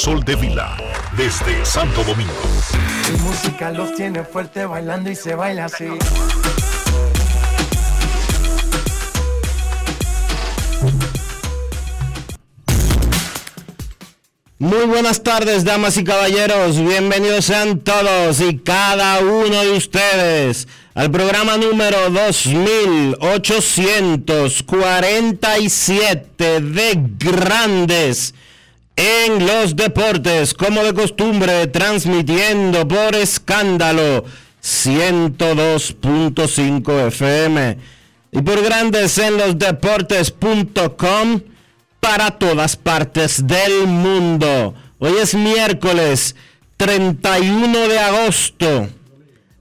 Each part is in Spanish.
Sol de Vila, desde Santo Domingo. Mi música los tiene fuerte bailando y se baila así. Muy buenas tardes, damas y caballeros. Bienvenidos sean todos y cada uno de ustedes al programa número 2847 de Grandes en los deportes, como de costumbre, transmitiendo por escándalo 102.5 FM y por grandes en los deportes.com para todas partes del mundo. Hoy es miércoles 31 de agosto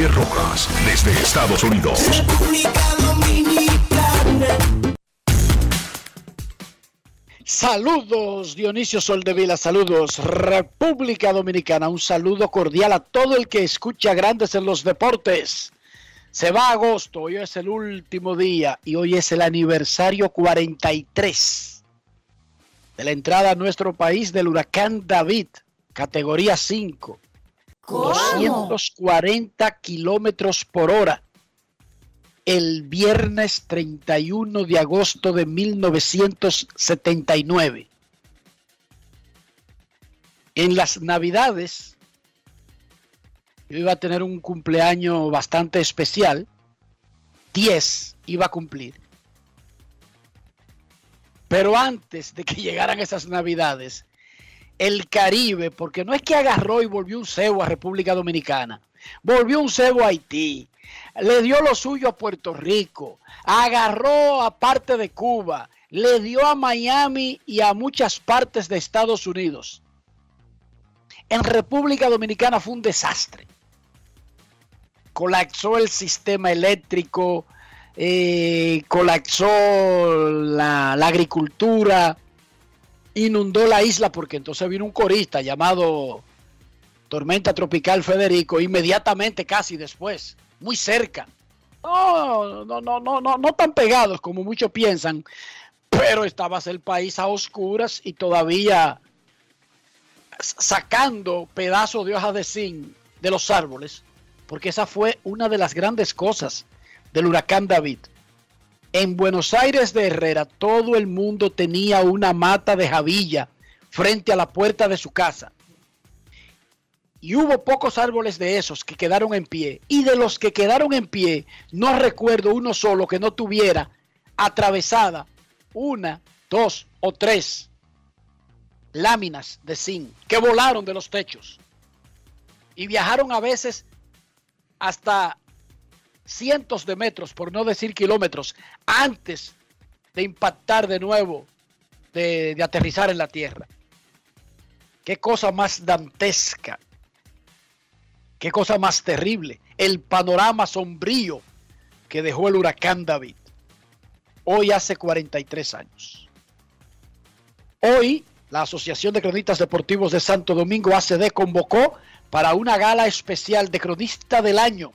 Enrique Rojas, desde Estados Unidos. República Dominicana. Saludos Dionisio Soldevila, saludos República Dominicana, un saludo cordial a todo el que escucha Grandes en los Deportes. Se va agosto, hoy es el último día y hoy es el aniversario 43 de la entrada a nuestro país del huracán David, categoría 5, 240 kilómetros por hora el viernes 31 de agosto de 1979. En las navidades, yo iba a tener un cumpleaños bastante especial. 10 iba a cumplir. Pero antes de que llegaran esas navidades, el Caribe, porque no es que agarró y volvió un cebo a República Dominicana, volvió un cebo a Haití, le dio lo suyo a Puerto Rico, agarró a parte de Cuba, le dio a Miami y a muchas partes de Estados Unidos. En República Dominicana fue un desastre. Colapsó el sistema eléctrico, eh, colapsó la, la agricultura, inundó la isla porque entonces vino un corista llamado Tormenta Tropical Federico inmediatamente casi después muy cerca. No, no, no, no, no, no tan pegados como muchos piensan, pero estabas el país a oscuras y todavía sacando pedazos de hojas de zinc de los árboles, porque esa fue una de las grandes cosas del huracán David. En Buenos Aires de Herrera todo el mundo tenía una mata de javilla frente a la puerta de su casa y hubo pocos árboles de esos que quedaron en pie. Y de los que quedaron en pie, no recuerdo uno solo que no tuviera atravesada una, dos o tres láminas de zinc que volaron de los techos y viajaron a veces hasta cientos de metros, por no decir kilómetros, antes de impactar de nuevo, de, aterrizar en la tierra. Qué cosa más dantesca Qué cosa más terrible. El panorama sombrío que dejó el huracán David. hoy hace 43 años. Hoy, la Asociación de Cronistas Deportivos de Santo Domingo, ACD, convocó para una gala especial de cronista del año,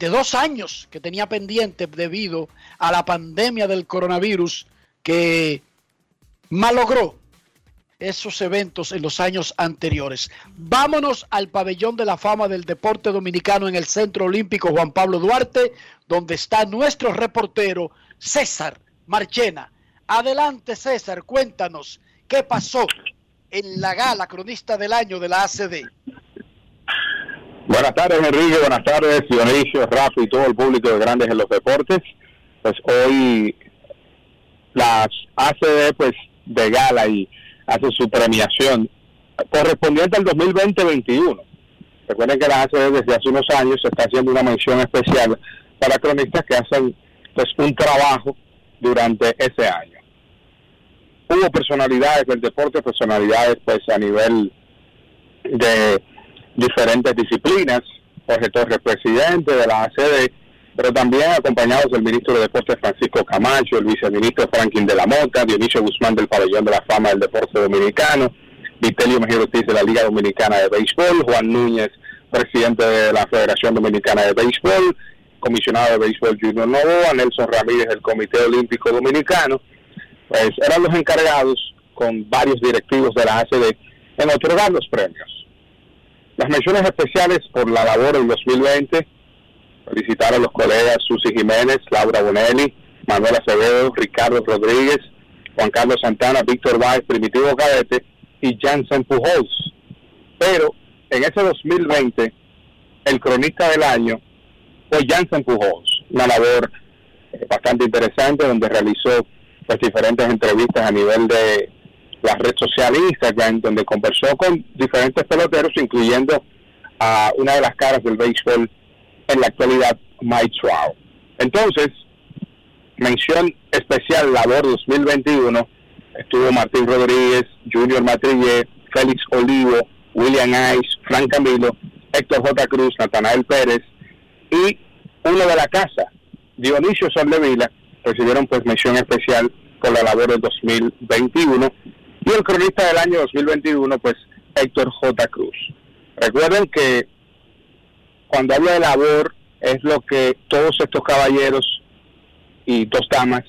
de dos años que tenía pendiente debido a la pandemia del coronavirus que malogró esos eventos en los años anteriores. Vámonos al pabellón de la fama del deporte dominicano en el Centro Olímpico Juan Pablo Duarte, donde está nuestro reportero César Marchena. Adelante César, cuéntanos qué pasó en la gala cronista del año de la ACD. Buenas tardes Enrique, buenas tardes Dionisio, Rafa y todo el público de Grandes en los Deportes. Pues hoy las ACD pues de gala y hace su premiación correspondiente al 2020-21. Recuerden que la ACD desde hace unos años se está haciendo una mención especial para cronistas que hacen pues un trabajo durante ese año. Hubo personalidades del deporte, personalidades pues a nivel de diferentes disciplinas, Jorge Torres, presidente de la ACD, pero también acompañados del ministro de Deportes Francisco Camacho, el viceministro Franklin de la Mota, Dionisio Guzmán del Pabellón de la Fama del Deporte Dominicano, Vitelio Mejía Ortiz de la Liga Dominicana de Béisbol, Juan Núñez, presidente de la Federación Dominicana de Béisbol, comisionado de Béisbol Junior Novoa, Nelson Ramírez del Comité Olímpico Dominicano, pues eran los encargados con varios directivos de la ACD en otorgar los premios. Las menciones especiales por la labor en 2020 felicitar a los colegas Susi Jiménez, Laura Bonelli, Manuel Acevedo, Ricardo Rodríguez, Juan Carlos Santana, Víctor Báez, Primitivo Cadete y Jansen Pujols. Pero en ese 2020, el cronista del año fue Jansen Pujols, una labor eh, bastante interesante donde realizó las diferentes entrevistas a nivel de la red social Instagram, donde conversó con diferentes peloteros, incluyendo a una de las caras del béisbol en la actualidad Mike Trout. Entonces, mención especial labor 2021, estuvo Martín Rodríguez, Junior Matrille, Félix Olivo, William Ice, Frank Camilo, Héctor J. Cruz, Natanael Pérez y uno de la casa, Dionisio Soldevila, recibieron pues mención especial por la labor del 2021 y el cronista del año 2021 pues Héctor J. Cruz. Recuerden que cuando hablo de labor, es lo que todos estos caballeros y dos damas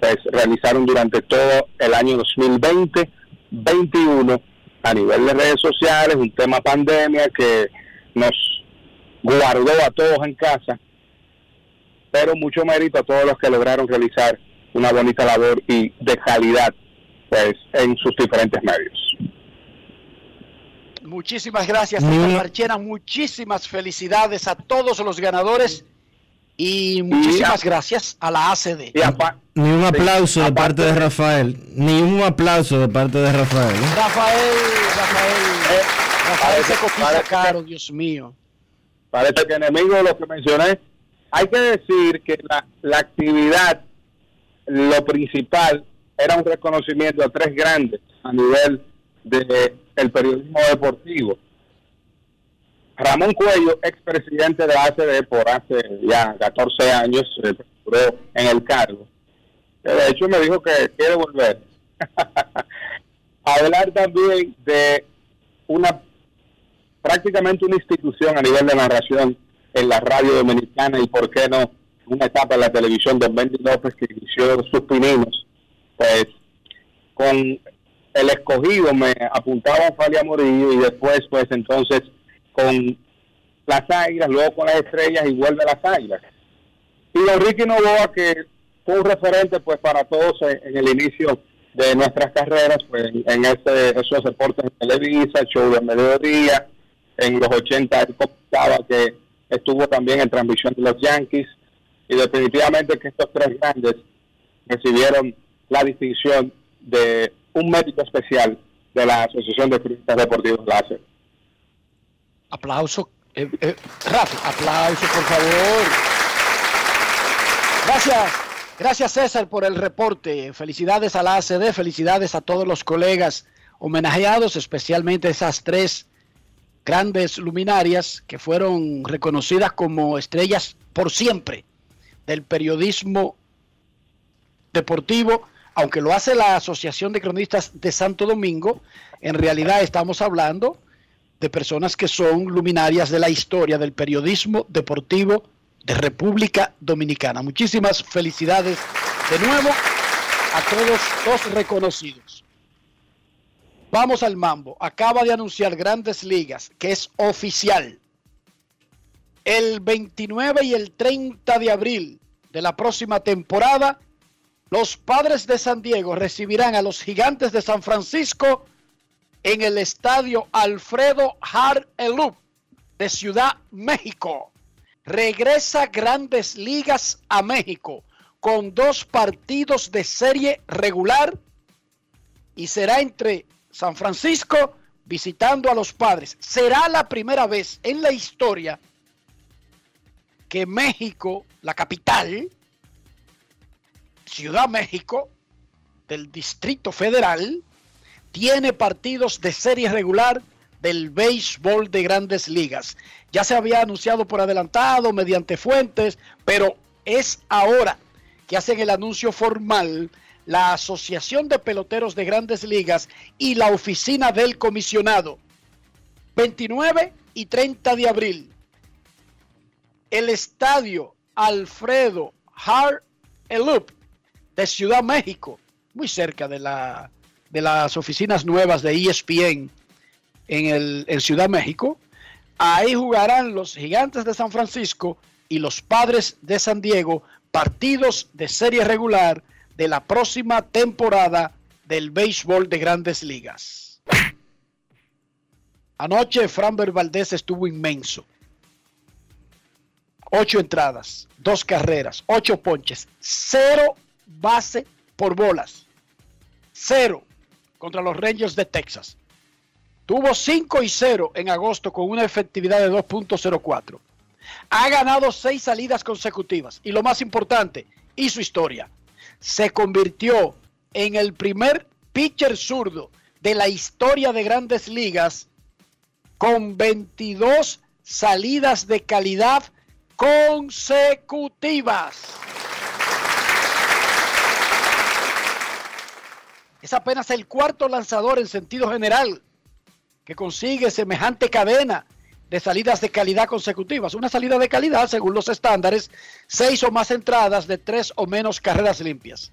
pues, realizaron durante todo el año 2020, 21 a nivel de redes sociales, un tema pandemia que nos guardó a todos en casa, pero mucho mérito a todos los que lograron realizar una bonita labor y de calidad pues en sus diferentes medios. Muchísimas gracias, Marchena. Muchísimas felicidades a todos los ganadores y muchísimas gracias a la ACD. Ni un aplauso de parte de Rafael. Ni un aplauso de parte de Rafael. Rafael, Rafael. Eh, Rafael se cotiza caro, Dios mío. Parece que enemigo de lo que mencioné. Hay que decir que la, la actividad, lo principal, era un reconocimiento a tres grandes a nivel de el periodismo deportivo. Ramón Cuello, expresidente de ACD por hace ya 14 años, se en el cargo. De hecho, me dijo que quiere volver. Hablar también de una prácticamente una institución a nivel de narración en la radio dominicana y por qué no una etapa en la televisión de Bendy López que inició sus pininos, pues con el escogido me apuntaba a Falia Morillo y después pues entonces con las águilas, luego con las estrellas y vuelve a las águilas. Y don Ricky Novoa que fue un referente pues para todos en, el inicio de nuestras carreras pues en, ese, esos deportes en Televisa, show de mediodía, en los 80 él contaba que estuvo también en transmisión de los Yankees y definitivamente que estos tres grandes recibieron la distinción de un médico especial de la Asociación de Periodistas Deportivos Láser. Aplauso. Eh, eh, Rafa, aplauso, por favor. Gracias. Gracias César por el reporte. Felicidades a la ACD, felicidades a todos los colegas homenajeados, especialmente esas tres grandes luminarias que fueron reconocidas como estrellas por siempre del periodismo deportivo, aunque lo hace la Asociación de Cronistas de Santo Domingo, en realidad estamos hablando de personas que son luminarias de la historia del periodismo deportivo de República Dominicana. Muchísimas felicidades de nuevo a todos los reconocidos. Vamos al mambo. Acaba de anunciar Grandes Ligas, que es oficial. El 29 y el 30 de abril de la próxima temporada, los padres de San Diego recibirán a los gigantes de San Francisco en el estadio Alfredo Har Elup de Ciudad México. Regresa Grandes Ligas a México con dos partidos de serie regular y será entre San Francisco visitando a los padres. Será la primera vez en la historia que México, la capital, Ciudad México, del Distrito Federal, tiene partidos de serie regular del béisbol de grandes ligas. Ya se había anunciado por adelantado mediante fuentes, pero es ahora que hacen el anuncio formal la Asociación de Peloteros de Grandes Ligas y la oficina del comisionado. 29 y 30 de abril. El estadio Alfredo Hart Elup de Ciudad México, muy cerca de, la, de las oficinas nuevas de ESPN en, el, en Ciudad México. Ahí jugarán los gigantes de San Francisco y los padres de San Diego partidos de serie regular de la próxima temporada del béisbol de grandes ligas. Anoche Framber Valdés estuvo inmenso. Ocho entradas, dos carreras, ocho ponches, cero base por bolas. Cero contra los Rangers de Texas. Tuvo 5 y 0 en agosto con una efectividad de 2.04. Ha ganado seis salidas consecutivas y lo más importante, hizo historia se convirtió en el primer pitcher zurdo de la historia de grandes ligas con 22 salidas de calidad consecutivas. Es apenas el cuarto lanzador en sentido general que consigue semejante cadena de salidas de calidad consecutivas. Una salida de calidad, según los estándares, seis o más entradas de tres o menos carreras limpias.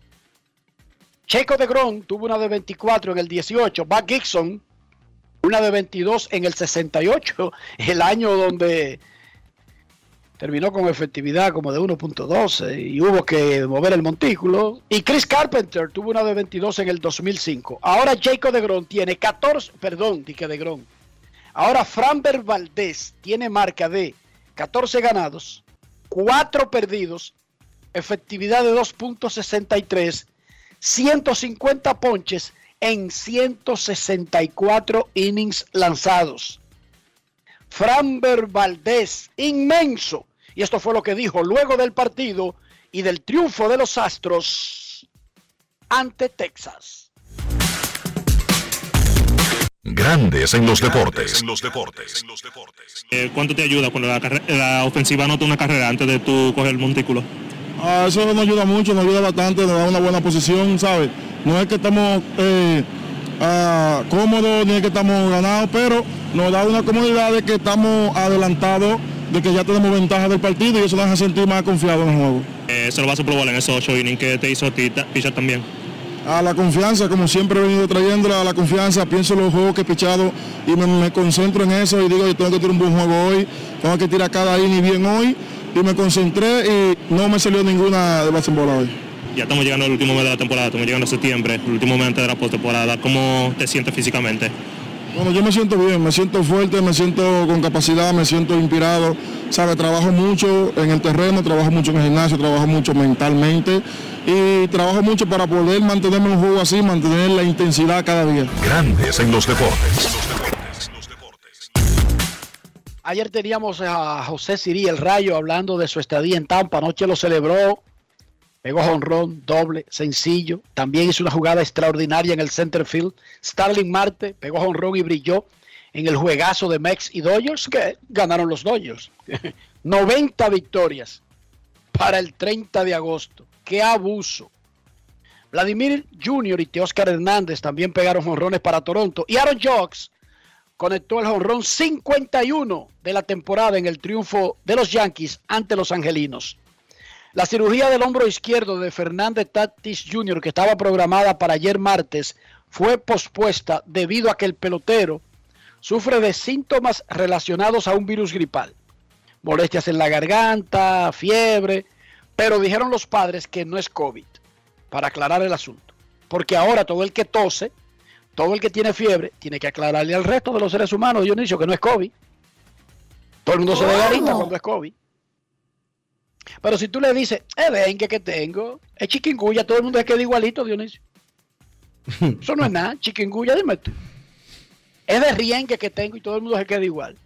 Checo de Gron tuvo una de 24 en el 18. Buck Gibson, una de 22 en el 68, el año donde terminó con efectividad como de 1.12 y hubo que mover el montículo. Y Chris Carpenter tuvo una de 22 en el 2005. Ahora Jacob de Gron tiene 14, perdón, dije de Gron, Ahora Framber Valdés tiene marca de 14 ganados, 4 perdidos, efectividad de 2.63, 150 ponches en 164 innings lanzados. Framber Valdés, inmenso. Y esto fue lo que dijo luego del partido y del triunfo de los Astros ante Texas. Grandes en los deportes. En los deportes. Eh, ¿Cuánto te ayuda cuando la, ofensiva anota una carrera antes de tú coger el montículo? Ah, eso nos ayuda mucho, nos ayuda bastante, nos da una buena posición, ¿sabes? No es que estamos eh, ah, cómodos ni es que estamos ganados, pero nos da una comodidad de que estamos adelantados, de que ya tenemos ventaja del partido y eso nos hace sentir más confiados en el juego. Eh, ¿Se lo vas a probar en esos ocho innings que te hizo Pichar también? a la confianza, como siempre he venido trayéndola a la confianza, pienso en los juegos que he pichado y me, concentro en eso y digo, yo tengo que tener un buen juego hoy, tengo que tirar cada inning bien hoy y me concentré y no me salió ninguna de la temporada hoy. Ya estamos llegando al último mes de la temporada, estamos llegando a septiembre, el último mes de la postemporada. ¿Cómo te sientes físicamente? Bueno, yo me siento bien, me siento fuerte, me siento con capacidad, me siento inspirado. Sabe, trabajo mucho en el terreno, trabajo mucho en el gimnasio, trabajo mucho mentalmente y trabajo mucho para poder mantenerme en un juego así, mantener la intensidad cada día. Grandes en los deportes. Ayer teníamos a José Sirí, el Rayo, hablando de su estadía en Tampa. Anoche lo celebró, pegó jonrón, doble, sencillo. También hizo una jugada extraordinaria en el center field. Starling Marte pegó jonrón y brilló en el juegazo de Mex y Dodgers, que ganaron los Dodgers. 90 victorias para el 30 de agosto. ¡Qué abuso! Vladimir Jr. y Teoscar Hernández también pegaron jonrones para Toronto. Y Aaron Jocks conectó el jonrón 51 de la temporada en el triunfo de los Yankees ante los Angelinos. La cirugía del hombro izquierdo de Fernández Tatis Jr., que estaba programada para ayer martes, fue pospuesta debido a que el pelotero sufre de síntomas relacionados a un virus gripal. Molestias en la garganta, fiebre, pero dijeron los padres que no es COVID, para aclarar el asunto. Porque ahora todo el que tose, todo el que tiene fiebre, tiene que aclararle al resto de los seres humanos, Dionisio, que no es COVID. Todo el mundo se garita cuando es COVID. Pero si tú le dices, es dengue que tengo, es chiquinguya, todo el mundo es que igualito, Dionisio. Eso no es nada, chiquinguya, dime tú. Es de rienque que tengo y todo el mundo se queda igual.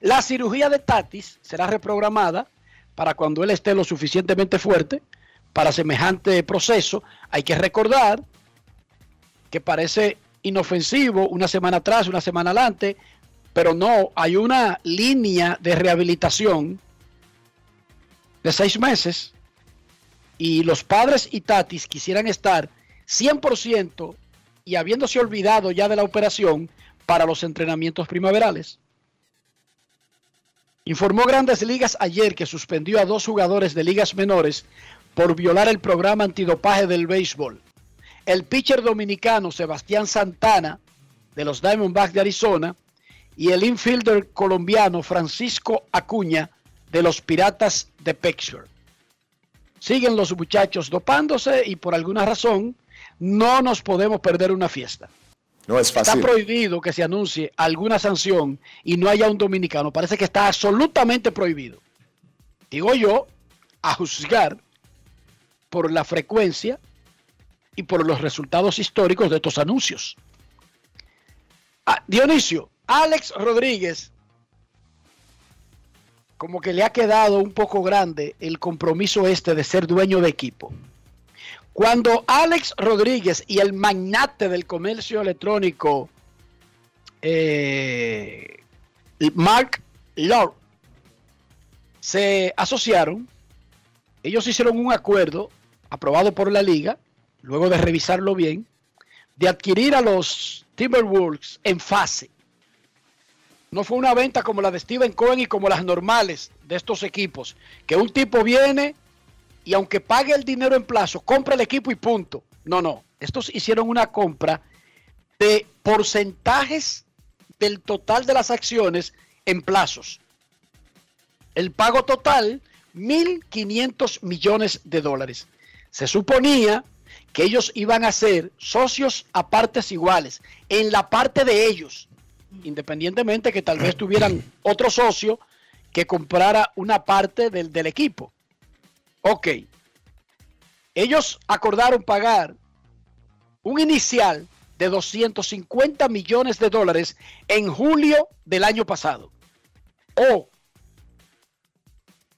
La cirugía de Tatis será reprogramada para cuando él esté lo suficientemente fuerte para semejante proceso. Hay que recordar que parece inofensivo una semana atrás, una semana adelante, pero no, hay una línea de rehabilitación de seis meses y los padres y Tatis quisieran estar 100% y habiéndose olvidado ya de la operación para los entrenamientos primaverales. Informó Grandes Ligas ayer que suspendió a dos jugadores de ligas menores por violar el programa antidopaje del béisbol. El pitcher dominicano Sebastián Santana de los Diamondbacks de Arizona y el infielder colombiano Francisco Acuña de los Piratas de Pittsburgh. Siguen los muchachos dopándose y por alguna razón no nos podemos perder una fiesta. No es fácil. Está prohibido que se anuncie alguna sanción y no haya un dominicano. Parece que está absolutamente prohibido. Digo yo, a juzgar por la frecuencia y por los resultados históricos de estos anuncios. Ah, Dionisio, Alex Rodríguez, como que le ha quedado un poco grande el compromiso este de ser dueño de equipo. Cuando Alex Rodríguez y el magnate del comercio electrónico, eh, Mark Lord, se asociaron, ellos hicieron un acuerdo aprobado por la liga, luego de revisarlo bien, de adquirir a los Timberwolves en fase. No fue una venta como la de Steven Cohen y como las normales de estos equipos, que un tipo viene y aunque pague el dinero en plazo, compra el equipo y punto. No, no. Estos hicieron una compra de porcentajes del total de las acciones en plazos. El pago total, 1.500 millones de dólares. Se suponía que ellos iban a ser socios a partes iguales, en la parte de ellos, independientemente que tal vez tuvieran otro socio que comprara una parte del, del equipo. Ok. Ellos acordaron pagar un inicial de 250 millones de dólares en julio del año pasado. O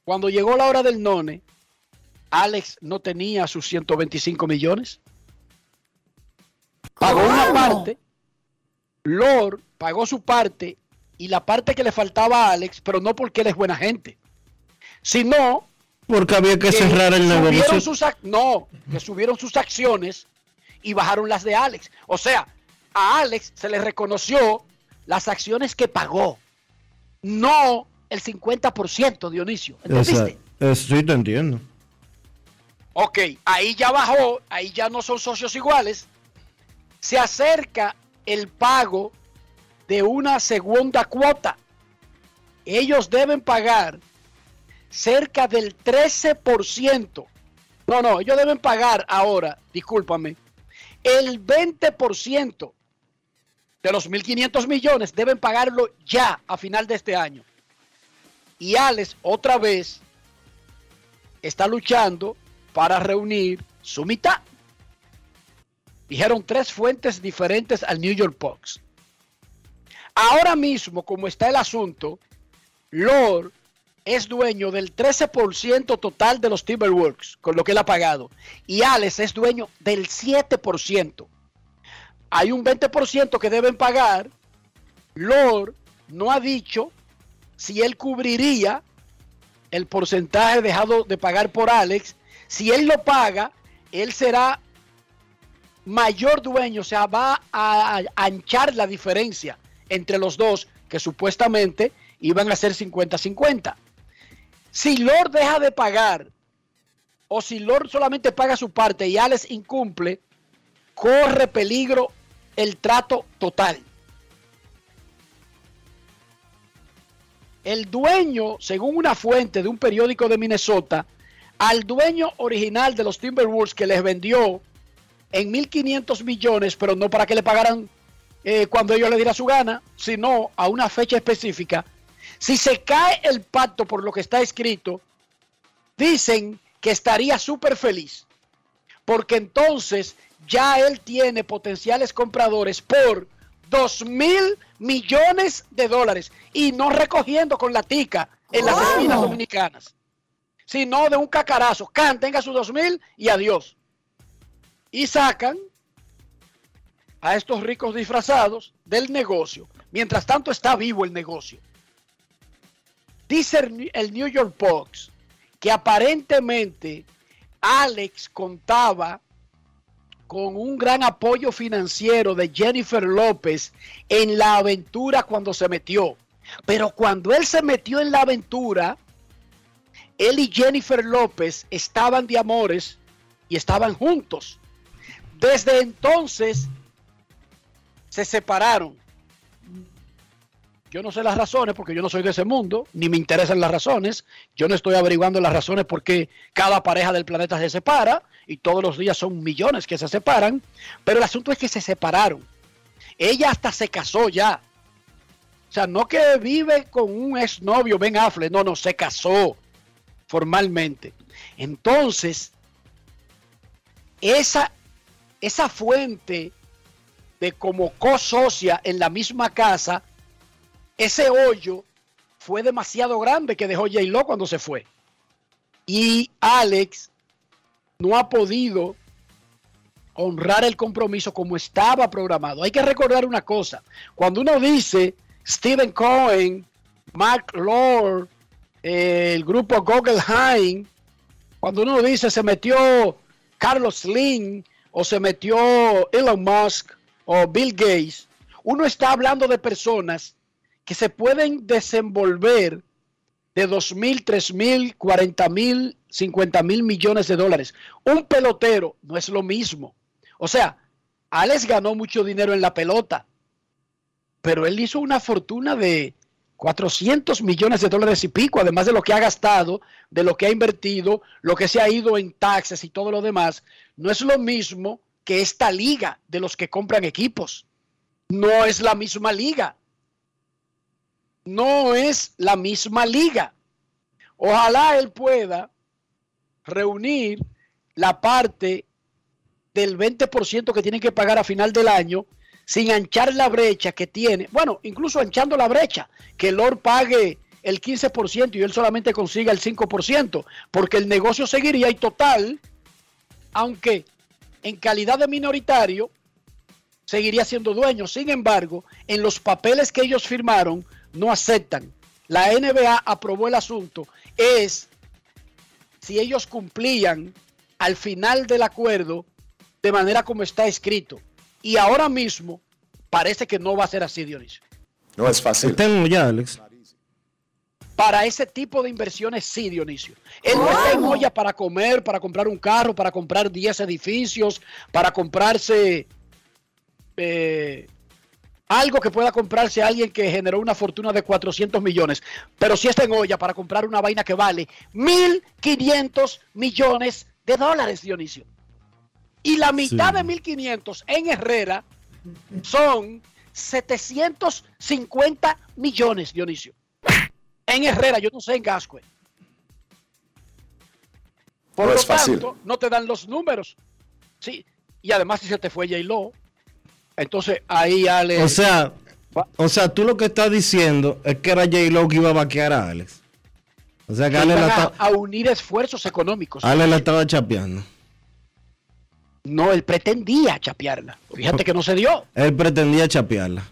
cuando llegó la hora del none, Alex no tenía sus 125 millones. Pagó una parte, Lord pagó su parte y la parte que le faltaba a Alex, pero no porque él es buena gente, sino porque había que, cerrar el negocio. Sus, no, que subieron sus acciones y bajaron las de Alex. O sea, a Alex se le reconoció las acciones que pagó, no el 50%, Dionisio. ¿Entendiste? sí, te entiendo. Ok, ahí ya bajó, ahí ya no son socios iguales. Se acerca el pago de una segunda cuota. Ellos deben pagar cerca del 13%. No, no, ellos deben pagar ahora, discúlpame, el 20% de los 1.500 millones deben pagarlo ya a final de este año. Y Alex otra vez está luchando para reunir su mitad. Dijeron tres fuentes diferentes al New York Post. Ahora mismo, como está el asunto, Lord es dueño del 13% total de los Timberwolves, con lo que él ha pagado. Y Alex es dueño del 7%. Hay un 20% que deben pagar. Lord no ha dicho si él cubriría el porcentaje dejado de pagar por Alex. Si él lo paga, él será mayor dueño, o sea, va a, anchar la diferencia entre los dos, que supuestamente iban a ser 50-50. Si Lord deja de pagar, o si Lord solamente paga su parte y Alex incumple, corre peligro el trato total. El dueño, según una fuente de un periódico de Minnesota, al dueño original de los Timberwolves que les vendió en 1.500 millones, pero no para que le pagaran eh, cuando ellos le dieran su gana, sino a una fecha específica. Si se cae el pacto por lo que está escrito, dicen que estaría súper feliz, porque entonces ya él tiene potenciales compradores por 2 mil millones de dólares y no recogiendo con la tica en las esquinas dominicanas, sino de un cacarazo. Can, tenga sus 2 mil y adiós. Y sacan a estos ricos disfrazados del negocio. Mientras tanto está vivo el negocio. Dice el New York Post que aparentemente Alex contaba con un gran apoyo financiero de Jennifer López en la aventura cuando se metió. Pero cuando él se metió en la aventura, él y Jennifer López estaban de amores y estaban juntos. Desde entonces se separaron. Yo no sé las razones porque yo no soy de ese mundo, ni me interesan las razones. Yo no estoy averiguando las razones porque cada pareja del planeta se separa y todos los días son millones que se separan. Pero el asunto es que se separaron. Ella hasta se casó ya. O sea, no que vive con un exnovio, Ben Affleck, no, no, se casó formalmente. Entonces, esa, esa fuente de como co-socia en la misma casa, ese hoyo fue demasiado grande que dejó J-Lo cuando se fue. Y Alex no ha podido honrar el compromiso como estaba programado. Hay que recordar una cosa. Cuando uno dice Stephen Cohen, Mark Lord, eh, el grupo Guggenheim, cuando uno dice se metió Carlos Slim o se metió Elon Musk o Bill Gates, uno está hablando de personas que se pueden desenvolver de 2 mil, 3 mil, 40 mil, 50 mil millones de dólares. Un pelotero no es lo mismo. O sea, Alex ganó mucho dinero en la pelota, pero él hizo una fortuna de 400 millones de dólares y pico, además de lo que ha gastado, de lo que ha invertido, lo que se ha ido en taxes y todo lo demás. No es lo mismo que esta liga de los que compran equipos. No es la misma liga no es la misma liga. Ojalá él pueda reunir la parte del 20% que tiene que pagar a final del año sin anchar la brecha que tiene. Bueno, incluso anchando la brecha, que Lord pague el 15% y él solamente consiga el 5%, porque el negocio seguiría y total, aunque en calidad de minoritario, seguiría siendo dueño. Sin embargo, en los papeles que ellos firmaron, no aceptan. La NBA aprobó el asunto. Es si ellos cumplían al final del acuerdo de manera como está escrito. Y ahora mismo parece que no va a ser así, Dionisio. No es fácil. Tengo ya, Alex. Para ese tipo de inversiones, sí, Dionisio. Él no está en olla para comer, para comprar un carro, para comprar 10 edificios, para comprarse eh, algo que pueda comprarse alguien que generó una fortuna de 400 millones, pero si está en olla para comprar una vaina que vale 1.500 millones de dólares, Dionisio. Y la mitad de 1.500 en Herrera son 750 millones, Dionisio. En Herrera, yo no sé en Gascue. Por No lo es fácil. tanto, no te dan los números. Sí, y además si se te fue J-Lo, entonces ahí Ale... O sea, o sea, tú lo que estás diciendo es que era J-Lo que iba a vaquear a Alex. O sea que que Ale la, a, a unir esfuerzos económicos. Ale la estaba chapeando. No, él pretendía chapearla. Fíjate que no se dio. Él pretendía chapearla.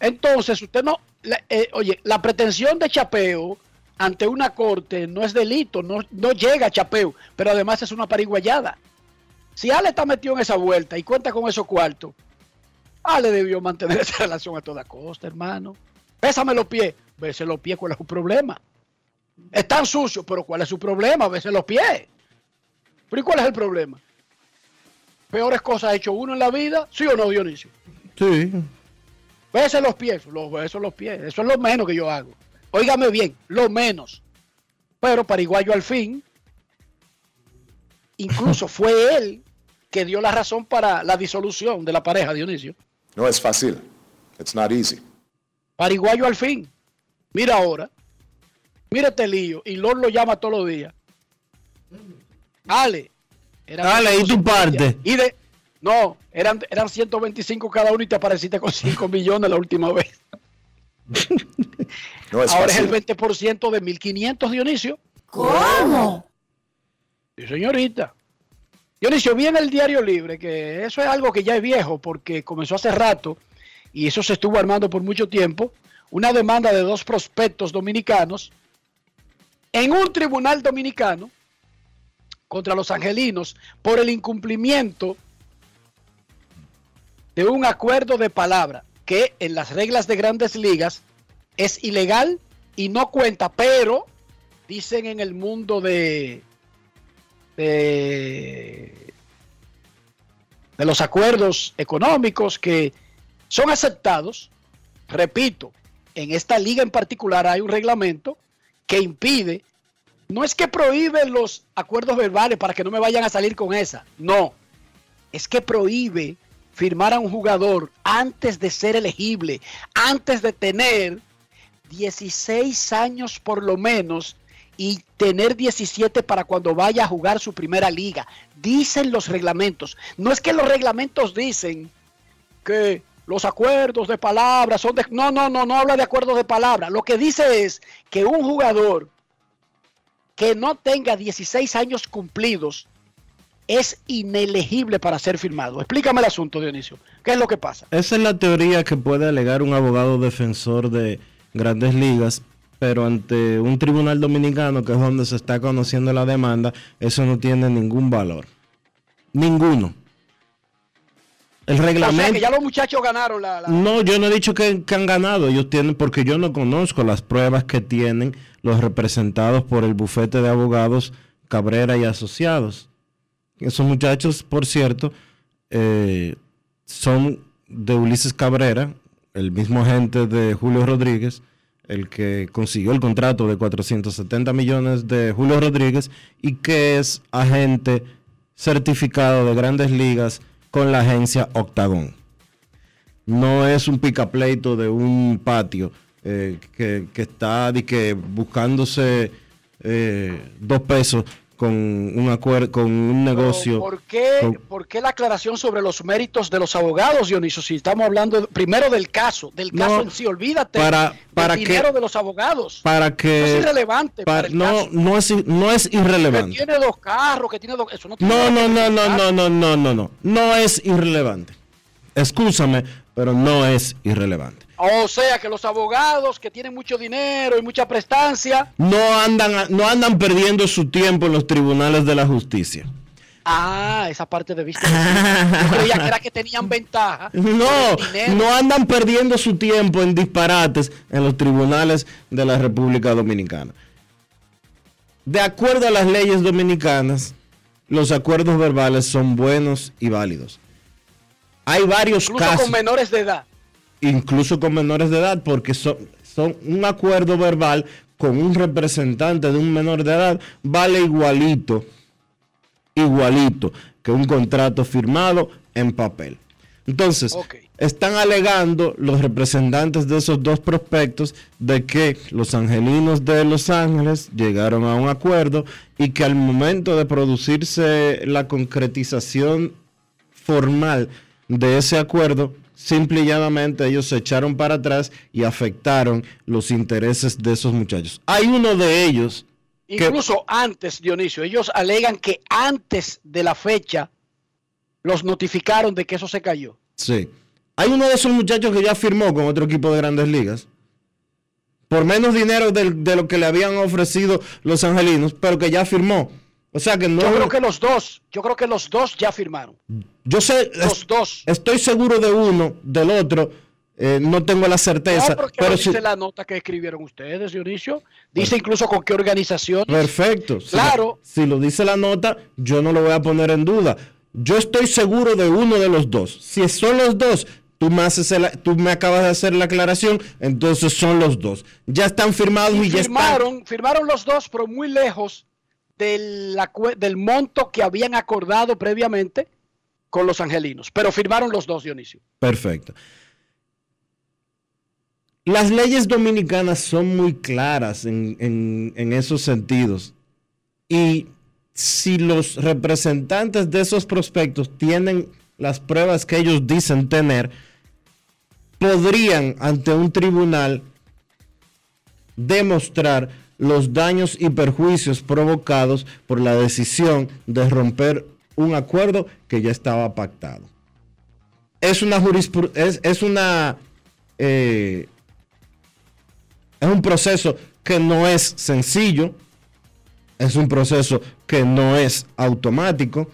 Entonces, usted no, la- eh, oye, la pretensión de chapeo ante una corte no es delito, no, no llega a chapeo, pero además es una pariguayada. Si Ale está metido en esa vuelta y cuenta con esos cuartos, Ale debió mantener esa relación a toda costa, hermano. Pésame los pies. Bese los pies, ¿cuál es su problema? Están sucios, pero ¿cuál es su problema? Bese los pies. Pero ¿y cuál es el problema? Peores cosas ha hecho uno en la vida, ¿sí o no, Dionisio? Sí. Bese los pies, los beso los pies. Eso es lo menos que yo hago. Óigame bien, lo menos. Pero Pariguayo al fin, incluso fue él que dio la razón para la disolución de la pareja, Dionisio. No es fácil. It's not easy. Pariguayo al fin. Mira ahora. Mira este lío. Y Lord lo llama todos los días. Ale. Era Ale, ¿y tu parte? Y de. No, eran, eran 125 cada uno y te apareciste con 5 millones la última vez. No es Ahora es el 20% de 1500, Dionisio. ¿Cómo? Sí, señorita. Dionisio, vi en el Diario Libre que eso es algo que ya es viejo porque comenzó hace rato y eso se estuvo armando por mucho tiempo. Una demanda de dos prospectos dominicanos en un tribunal dominicano contra los angelinos por el incumplimiento de un acuerdo de palabra que en las reglas de grandes ligas es ilegal y no cuenta, pero dicen en el mundo de, de, los acuerdos económicos que son aceptados. Repito, en esta liga en particular hay un reglamento que impide, no es que prohíbe los acuerdos verbales para que no me vayan a salir con esa, no, es que prohíbe firmar a un jugador antes de ser elegible, antes de tener 16 años por lo menos y tener 17 para cuando vaya a jugar su primera liga. Dicen los reglamentos. No es que los reglamentos dicen que los acuerdos de palabra son. No, no, no, no habla de acuerdos de palabra. Lo que dice es que un jugador que no tenga 16 años cumplidos es inelegible para ser firmado. Explícame el asunto, Dionisio. ¿Qué es lo que pasa? Esa es la teoría que puede alegar un abogado defensor de grandes ligas, pero ante un tribunal dominicano, que es donde se está conociendo la demanda, eso no tiene ningún valor. Ninguno. El O sea, reglamento... que ya los muchachos ganaron la... la- No, yo no he dicho que, que han ganado, ellos tienen, porque yo no conozco las pruebas que tienen los representados por el bufete de abogados Cabrera y Asociados. Esos muchachos, por cierto, eh, son de Ulises Cabrera, el mismo agente de Julio Rodríguez, el que consiguió el contrato de 470 millones de Julio Rodríguez y que es agente certificado de grandes ligas con la agencia Octagon no es un picapleito de un patio eh, que, está que buscándose eh, dos pesos con un acuerdo con un negocio. ¿Por qué, con- por qué la aclaración sobre los méritos de los abogados, Dionisio? Si estamos hablando primero del caso, del No, caso en sí, olvídate para- para del que- dinero de los abogados. para no que es irrelevante. para- para el no, caso. no es no es Que irrelevante. tiene dos carros, que tiene dos. Eso no tiene No, no, que no, no, no, no, no, no, no. No es irrelevante. Excúsame, pero no es irrelevante. O sea, que los abogados que tienen mucho dinero y mucha prestancia. No andan, no andan perdiendo su tiempo en los tribunales de la justicia. Ah, esa parte de vista. Yo creía que era que tenían ventaja. No, no andan perdiendo su tiempo en disparates en los tribunales de la República Dominicana. De acuerdo a las leyes dominicanas, los acuerdos verbales son buenos y válidos. Hay varios Incluso casos, con menores de edad. Incluso con menores de edad, porque son, son un acuerdo verbal con un representante de un menor de edad vale igualito, igualito que un contrato firmado en papel. Entonces, están alegando los representantes de esos dos prospectos de que los angelinos de Los Ángeles llegaron a un acuerdo y que al momento de producirse la concretización formal de ese acuerdo, simple y llanamente ellos se echaron para atrás y afectaron los intereses de esos muchachos. Hay uno de ellos que Incluso antes, Dionisio, ellos alegan que antes de la fecha los notificaron de que eso se cayó. Sí. Hay uno de esos muchachos que ya firmó con otro equipo de grandes ligas. Por menos dinero de, lo que le habían ofrecido los angelinos, pero que ya firmó. O sea que no. Yo creo que los dos, yo creo que los dos ya firmaron. Yo sé. Los es- dos. Estoy seguro de uno, del otro. eh, no tengo la certeza. No, pero dice la nota que escribieron ustedes, Dionisio. Dice incluso con qué organización. Perfecto. Si Claro. si lo dice la nota, yo no lo voy a poner en duda. Yo estoy seguro de uno de los dos. Si son los dos, tú me, haces el- tú me acabas de hacer la aclaración, entonces son los dos. Ya están firmados y, Y ya están. firmaron los dos, pero muy lejos del, monto que habían acordado previamente con los angelinos. Pero firmaron los dos, Dionisio. Perfecto. Las leyes dominicanas son muy claras en- en esos sentidos. Y si los representantes de esos prospectos tienen las pruebas que ellos dicen tener, podrían ante un tribunal demostrar los daños y perjuicios provocados por la decisión de romper un acuerdo que ya estaba pactado. Es una es, es una eh, es un proceso que no es sencillo, es un proceso que no es automático,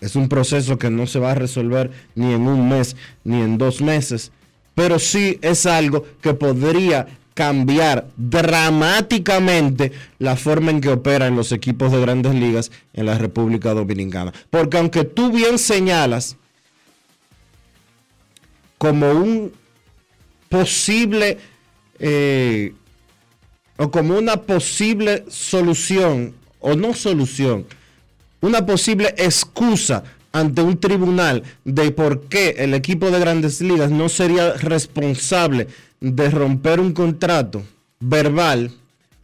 es un proceso que no se va a resolver ni en un mes ni en dos meses, pero sí es algo que podría cambiar dramáticamente la forma en que operan los equipos de grandes ligas en la República Dominicana. Porque aunque tú bien señalas, como un posible eh, o como una posible solución o no solución, una posible excusa ante un tribunal de por qué el equipo de grandes ligas no sería responsable de romper un contrato verbal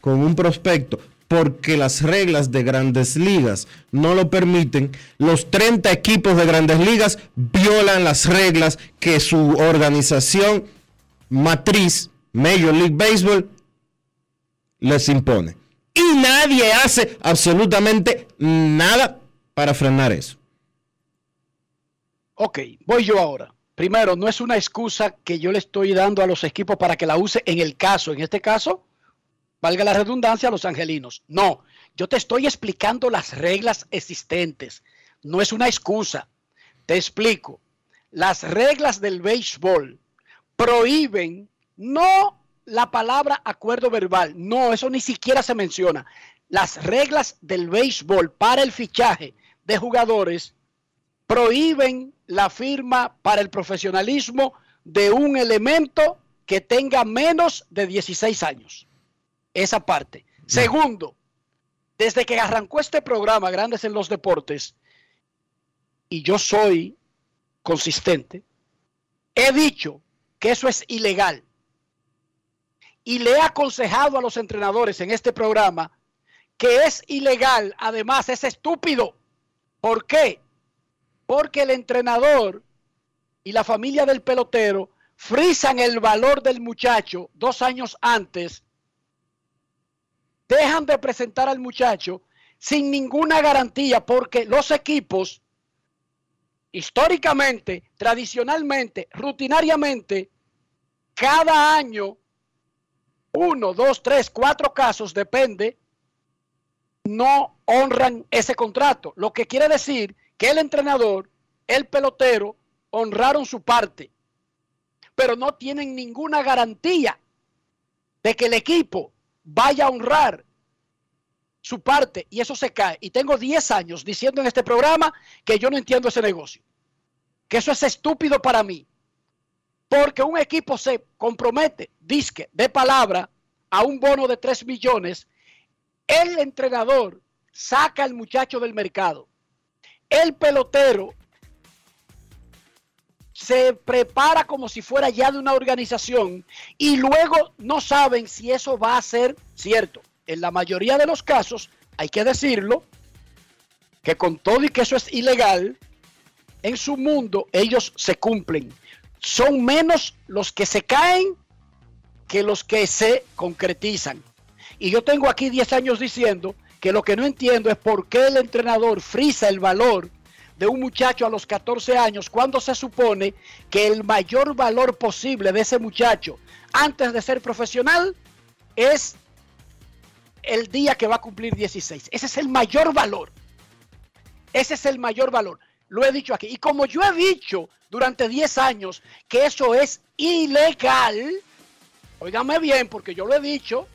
con un prospecto porque las reglas de grandes ligas no lo permiten, los 30 equipos de grandes ligas violan las reglas que su organización matriz, Major League Baseball, les impone. Y nadie hace absolutamente nada para frenar eso. Ok, voy yo ahora. Primero, no es una excusa que yo le estoy dando a los equipos para que la use en el caso. En este caso, valga la redundancia, a los angelinos. No, yo te estoy explicando las reglas existentes. No es una excusa. Te explico. Las reglas del béisbol prohíben no la palabra acuerdo verbal. No, eso ni siquiera se menciona. Las reglas del béisbol para el fichaje de jugadores prohíben la firma para el profesionalismo de un elemento que tenga menos de 16 años. Esa parte. Segundo, desde que arrancó este programa Grandes en los Deportes, y yo soy consistente, he dicho que eso es ilegal. Y le he aconsejado a los entrenadores en este programa que es ilegal, además es estúpido. ¿Por qué? Porque el entrenador y la familia del pelotero frisan el valor del muchacho dos años antes, dejan de presentar al muchacho sin ninguna garantía porque los equipos históricamente, tradicionalmente, rutinariamente, cada año, uno, dos, tres, cuatro casos, depende, no honran ese contrato. Lo que quiere decir que el entrenador, el pelotero, honraron su parte, pero no tienen ninguna garantía de que el equipo vaya a honrar su parte y eso se cae. Y tengo 10 años diciendo en este programa que yo no entiendo ese negocio, que eso es estúpido para mí, porque un equipo se compromete, disque, de palabra, a un bono de 3 millones, el entrenador saca al muchacho del mercado, el pelotero se prepara como si fuera ya de una organización y luego no saben si eso va a ser cierto. En la mayoría de los casos, hay que decirlo, que con todo y que eso es ilegal, en su mundo ellos se cumplen. Son menos los que se caen que los que se concretizan. Y yo tengo aquí 10 años diciendo que lo que no entiendo es por qué el entrenador frisa el valor de un muchacho a los 14 años cuando se supone que el mayor valor posible de ese muchacho antes de ser profesional es el día que va a cumplir 16. Ese es el mayor valor. Ese es el mayor valor. Lo he dicho aquí. Y como yo he dicho durante 10 años que eso es ilegal, óigame bien, porque yo lo he dicho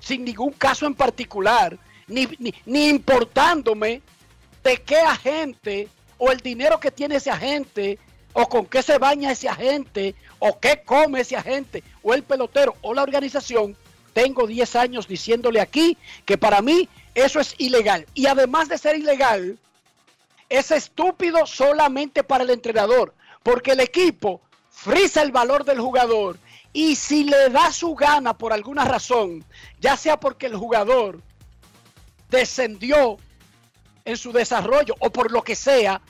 sin ningún caso en particular, ni, ni, ni importándome de qué agente o el dinero que tiene ese agente o con qué se baña ese agente o qué come ese agente o el pelotero o la organización, tengo 10 años diciéndole aquí que para mí eso es ilegal. Y además de ser ilegal, es estúpido solamente para el entrenador, porque el equipo frisa el valor del jugador y si le da su gana por alguna razón, ya sea porque el jugador descendió en su desarrollo o por lo que sea,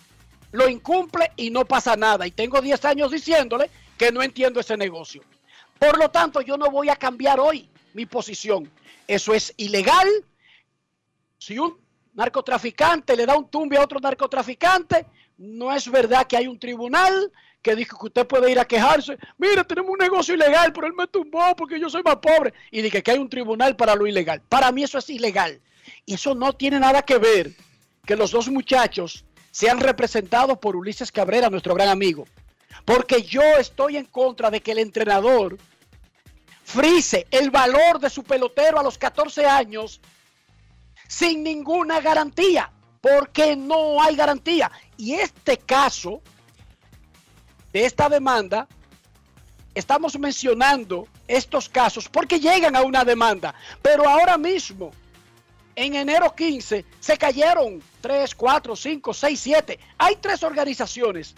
lo incumple y no pasa nada. Y tengo 10 años diciéndole que no entiendo ese negocio. Por lo tanto, yo no voy a cambiar hoy mi posición. Eso es ilegal. Si un narcotraficante le da un tumbe a otro narcotraficante, no es verdad que hay un tribunal que dice que usted puede ir a quejarse. Mira, tenemos un negocio ilegal, pero él me tumbó porque yo soy más pobre. Y dije que hay un tribunal para lo ilegal. Para mí eso es ilegal. Y eso no tiene nada que ver que los dos muchachos sean representados por Ulises Cabrera, nuestro gran amigo. Porque yo estoy en contra de que el entrenador frise el valor de su pelotero a los 14 años sin ninguna garantía, porque no hay garantía. Y este caso de esta demanda, estamos mencionando estos casos porque llegan a una demanda, pero ahora mismo, en enero 15, se cayeron 3, 4, 5, 6, 7. Hay tres organizaciones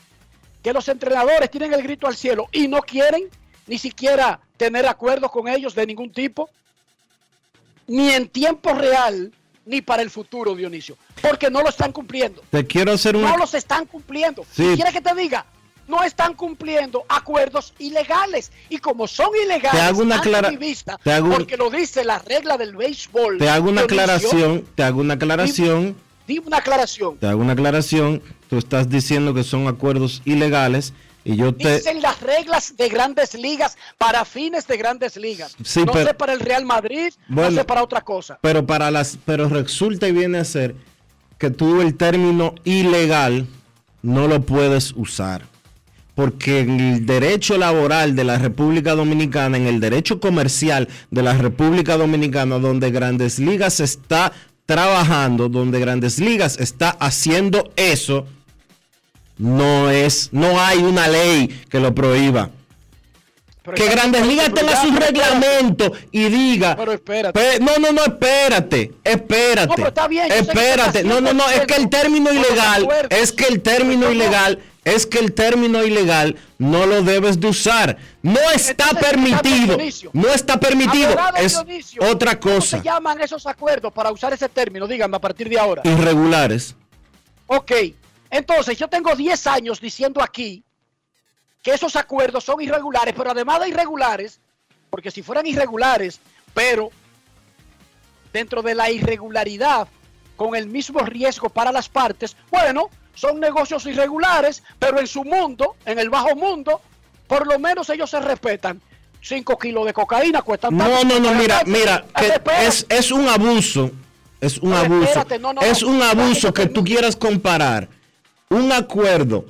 que los entrenadores tienen el grito al cielo y no quieren ni siquiera tener acuerdos con ellos de ningún tipo, ni en tiempo real, ni para el futuro, Dionisio, porque no lo están cumpliendo. Te quiero hacer un... No los están cumpliendo. Sí. Quieres que te diga, no están cumpliendo acuerdos ilegales. Y como son ilegales, Te hago una mi vista, te hago- porque lo dice la regla del béisbol. Te hago una aclaración, te hago una aclaración, Dime una aclaración. te hago una aclaración. Tú estás diciendo que son acuerdos ilegales y yo te... Dicen las reglas de grandes ligas para fines de grandes ligas. Sí, no pero- sé para el Real Madrid, Bueno. no sé para otra cosa. Pero para las, pero resulta y viene a ser que tú el término ilegal no lo puedes usar. Porque en el derecho laboral de la República Dominicana, en el derecho comercial de la República Dominicana, donde Grandes Ligas está trabajando, donde Grandes Ligas está haciendo eso, no es, no hay una ley que lo prohíba. Pero Que Grandes Ligas tenga su reglamento y diga. Pero espérate. No, no, no, espérate. Espérate. No, pero está bien, yo sé que Espérate. No, no, no. Es que el 100% término ilegal. Es que el término ilegal. Es que el término ilegal no lo debes de usar. No está Entonces, permitido. No está permitido. Es Dionisio, otra ¿Cómo cosa. se llaman esos acuerdos para usar ese término? Díganme a partir de ahora. Irregulares. Ok, entonces yo tengo 10 años diciendo aquí que esos acuerdos son irregulares, pero además de irregulares, porque si fueran irregulares, pero dentro de la irregularidad, con el mismo riesgo para las partes, bueno, son negocios irregulares, pero en su mundo, en el bajo mundo, por lo menos ellos se respetan. 5 kilos de cocaína cuestan No, tanto, no, no, mira, mira, es, es un abuso, es un Pero abuso, espérate, no, no, es un abuso que tú quieras comparar un acuerdo,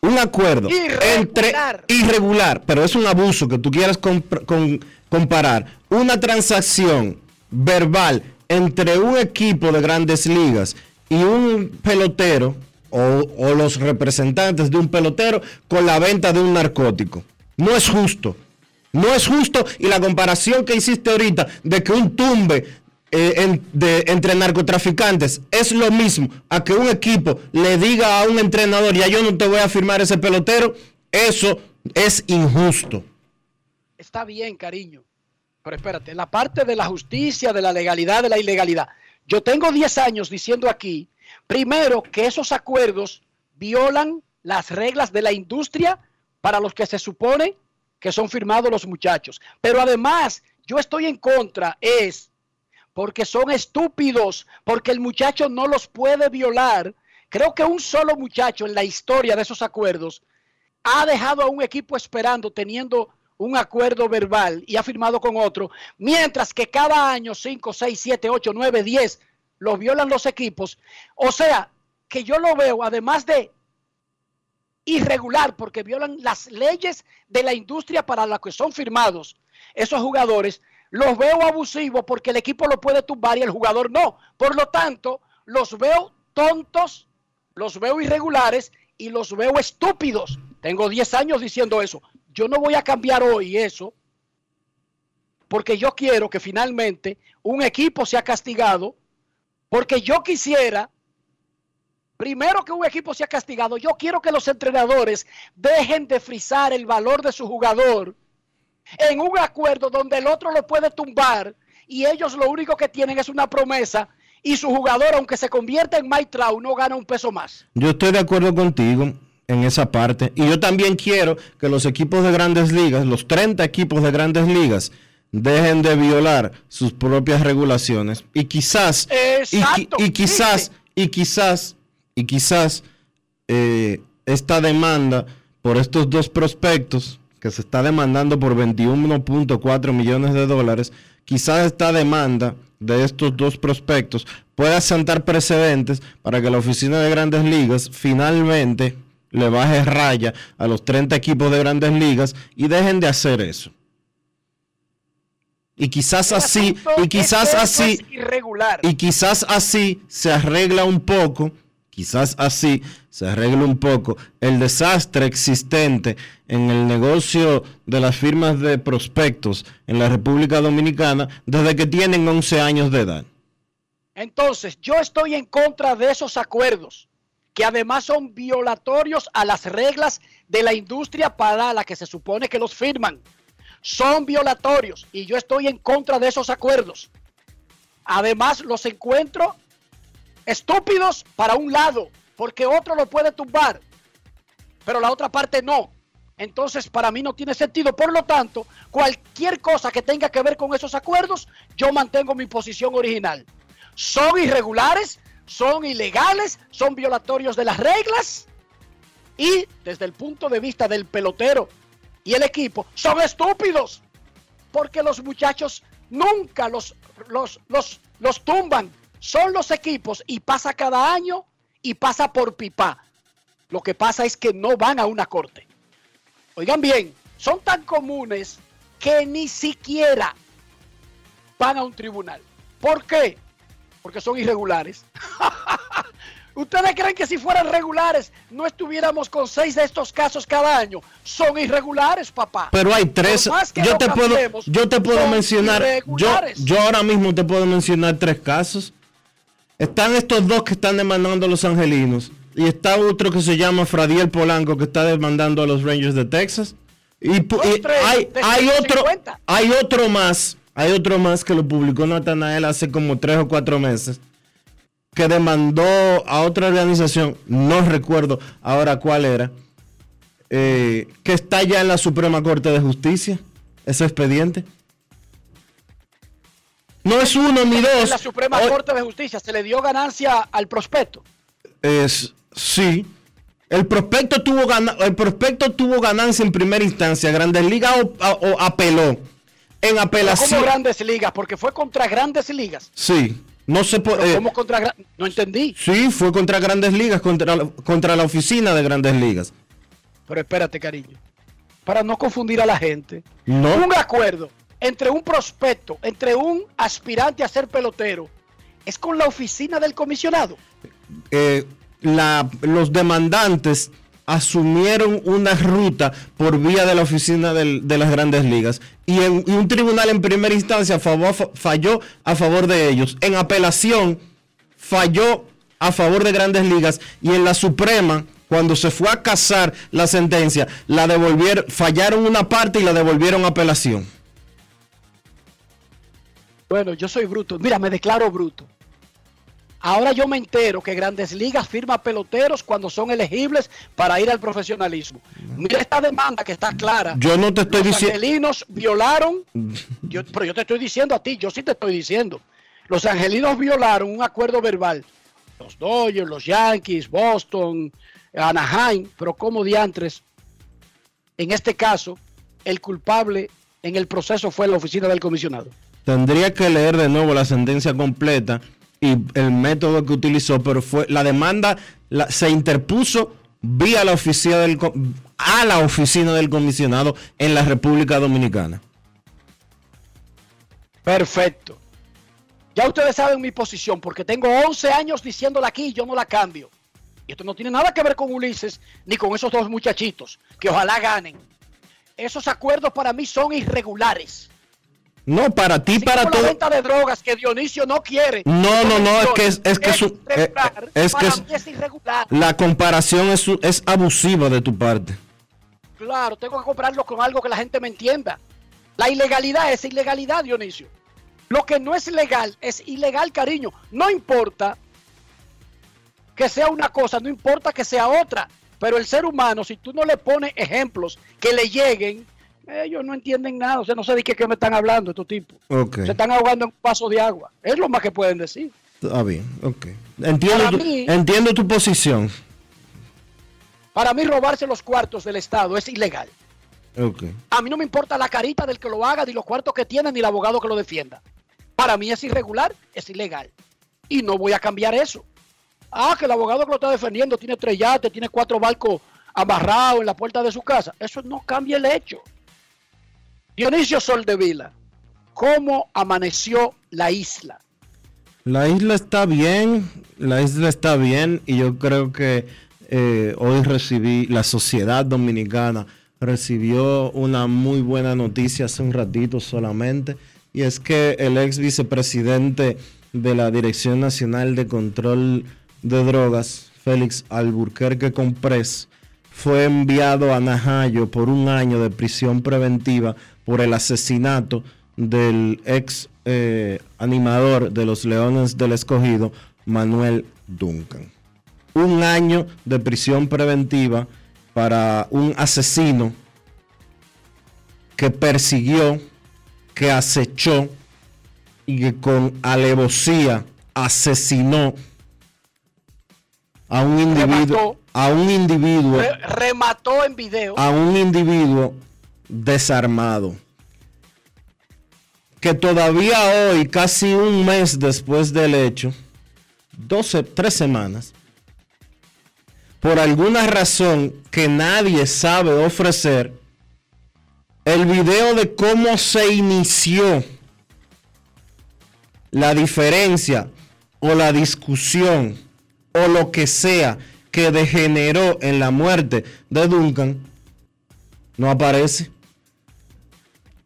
un acuerdo entre Irregular. irregular, pero es un abuso que tú quieras con- comparar una transacción verbal entre un equipo de grandes ligas y un pelotero o, los representantes de un pelotero con la venta de un narcótico. No es justo. No es justo y la comparación que hiciste ahorita de que un tumbe eh, de- entre narcotraficantes es lo mismo a que un equipo le diga a un entrenador, ya yo no te voy a firmar ese pelotero, eso es injusto. Está bien, cariño. Pero espérate, la parte de la justicia, de la legalidad, de la ilegalidad. Yo tengo 10 años diciendo aquí, primero, que esos acuerdos violan las reglas de la industria para los que se supone que son firmados los muchachos. Pero además, yo estoy en contra, es porque son estúpidos, porque el muchacho no los puede violar. Creo que un solo muchacho en la historia de esos acuerdos ha dejado a un equipo esperando teniendo un acuerdo verbal y ha firmado con otro, mientras que cada año 5, 6, 7, 8, 9, 10 los violan los equipos. O sea, que yo lo veo, además de irregular, porque violan las leyes de la industria para las que son firmados esos jugadores, los veo abusivos porque el equipo lo puede tumbar y el jugador no. Por lo tanto, los veo tontos, los veo irregulares y los veo estúpidos. Tengo 10 años diciendo eso. Yo no voy a cambiar hoy eso porque yo quiero que finalmente un equipo sea castigado porque yo quisiera primero que un equipo sea castigado, yo quiero que los entrenadores dejen de frizar el valor de su jugador en un acuerdo donde el otro lo puede tumbar y ellos lo único que tienen es una promesa y su jugador, aunque se convierta en Mike no gana un peso más. Yo estoy de acuerdo contigo en esa parte. Y yo también quiero que los equipos de grandes ligas, los 30 equipos de grandes ligas, dejen de violar sus propias regulaciones. Y quizás y, quizás y quizás y quizás eh, esta demanda por estos dos prospectos que se está demandando por 21.4 millones de dólares, quizás esta demanda de estos dos prospectos pueda sentar precedentes para que la oficina de grandes ligas finalmente le baje raya a los 30 equipos de grandes ligas y dejen de hacer eso. Y quizás así, y quizás así, y quizás así se arregla un poco Quizás así se arregle un poco el desastre existente en el negocio de las firmas de prospectos en la República Dominicana desde que tienen 11 años de edad. Entonces, yo estoy en contra de esos acuerdos, que además son violatorios a las reglas de la industria para la que se supone que los firman. Son violatorios y yo estoy en contra de esos acuerdos. Además, los encuentro estúpidos para un lado, porque otro lo puede tumbar, pero la otra parte no. Entonces, para mí no tiene sentido. Por lo tanto, cualquier cosa que tenga que ver con esos acuerdos, yo mantengo mi posición original. Son irregulares, son ilegales, son violatorios de las reglas y desde el punto de vista del pelotero y el equipo, son estúpidos. Porque los muchachos nunca los, los, los, los tumban, son los equipos y pasa cada año y pasa por pipa. Lo que pasa es que no van a una corte. Oigan bien, son tan comunes que ni siquiera van a un tribunal. ¿Por qué? Porque son irregulares. ¿Ustedes creen que si fueran regulares no estuviéramos con seis de estos casos cada año? Son irregulares, papá. Pero hay tres. Yo te, puedo, yo te puedo mencionar. Yo, yo ahora mismo te puedo mencionar tres casos. Están estos dos que están demandando a los angelinos. Y está otro que se llama Fradiel Polanco que está demandando a los Rangers de Texas. Y, hay, hay otro, hay otro más, hay otro más que lo publicó Natanael hace como tres o cuatro meses, que demandó a otra organización, no recuerdo ahora cuál era, eh, que está ya en la Suprema Corte de Justicia, ese expediente. No es uno ni dos. En la Suprema Corte de Justicia se le dio ganancia al prospecto. Es sí. El prospecto tuvo el prospecto tuvo ganancia en primera instancia. Grandes Ligas o, apeló. En apelación. ¿Cómo Grandes Ligas? Porque fue contra Grandes Ligas. Sí. No se puede. Eh, ¿Cómo contra No entendí. Sí, fue contra Grandes Ligas, contra, contra la oficina de Grandes Ligas. Pero espérate, cariño. Para no confundir a la gente. No. Un acuerdo entre un prospecto, entre un aspirante a ser pelotero, es con la oficina del comisionado. Eh, los demandantes asumieron una ruta por vía de la oficina de las grandes ligas y, un tribunal en primera instancia falló a favor de ellos. En apelación falló a favor de grandes ligas y en la Suprema cuando se fue a casar la sentencia, la devolvieron, fallaron una parte y la devolvieron a apelación. Bueno, yo soy bruto. Mira, me declaro bruto. Ahora yo me entero que Grandes Ligas firma peloteros cuando son elegibles para ir al profesionalismo. Mira esta demanda que está clara. Yo no te estoy diciendo. Los angelinos violaron, pero yo te estoy diciendo a ti, yo sí te estoy diciendo. Los angelinos violaron un acuerdo verbal. Los Dodgers, los Yankees, Boston, Anaheim, pero como diantres, en este caso, el culpable en el proceso fue la oficina del comisionado. Tendría que leer de nuevo la sentencia completa y el método que utilizó, pero fue la demanda se interpuso vía la oficina del a la oficina del comisionado en la República Dominicana. Perfecto. Ya ustedes saben mi posición, porque tengo 11 años diciéndola aquí y yo no la cambio. Y esto no tiene nada que ver con Ulises ni con esos dos muchachitos, que ojalá ganen. Esos acuerdos para mí son irregulares. No, para ti, Así para como la todo. venta de drogas que Dionisio no quiere. No, no, no, es que es, es que es, un- eh, es que es- irregular. la comparación es, es abusiva de tu parte. Claro, tengo que comprarlo con algo que la gente me entienda. La ilegalidad es ilegalidad, Dionisio. Lo que no es legal es ilegal, cariño. No importa que sea una cosa, no importa que sea otra. Pero el ser humano, si tú no le pones ejemplos que le lleguen, ellos no entienden nada. O sea, no sé de qué, qué me están hablando estos tipos. Se están ahogando en un vaso de agua. Es lo más que pueden decir. está bien, ok. Entiendo tu, mí- entiendo tu posición. Para mí robarse los cuartos del Estado es ilegal. A mí no me importa la carita del que lo haga, ni los cuartos que tiene, ni el abogado que lo defienda. Para mí es irregular, es ilegal. Y no voy a cambiar eso. Ah, que el abogado que lo está defendiendo tiene tres yates, tiene cuatro barcos amarrados en la puerta de su casa. Eso no cambia el hecho. Dionisio Soldevila, ¿cómo amaneció la isla? La isla está bien, la isla está bien y yo creo que eh, hoy recibí, la sociedad dominicana recibió una muy buena noticia hace un ratito solamente y es que el ex vicepresidente de la Dirección Nacional de Control de Drogas, Félix Alburquerque Comprés, fue enviado a Najayo por un año de prisión preventiva por el asesinato del ex eh, animador de los Leones del Escogido, Manuel Duncan. Un año de prisión preventiva para un asesino que persiguió, que acechó y que con alevosía asesinó a un individuo, Remató. a un individuo Re- remató en video. a un individuo desarmado que todavía hoy, casi un mes después del hecho, 12, tres semanas, por alguna razón que nadie sabe ofrecer, el video de cómo se inició la diferencia o la discusión o lo que sea que degeneró en la muerte de Duncan, no aparece.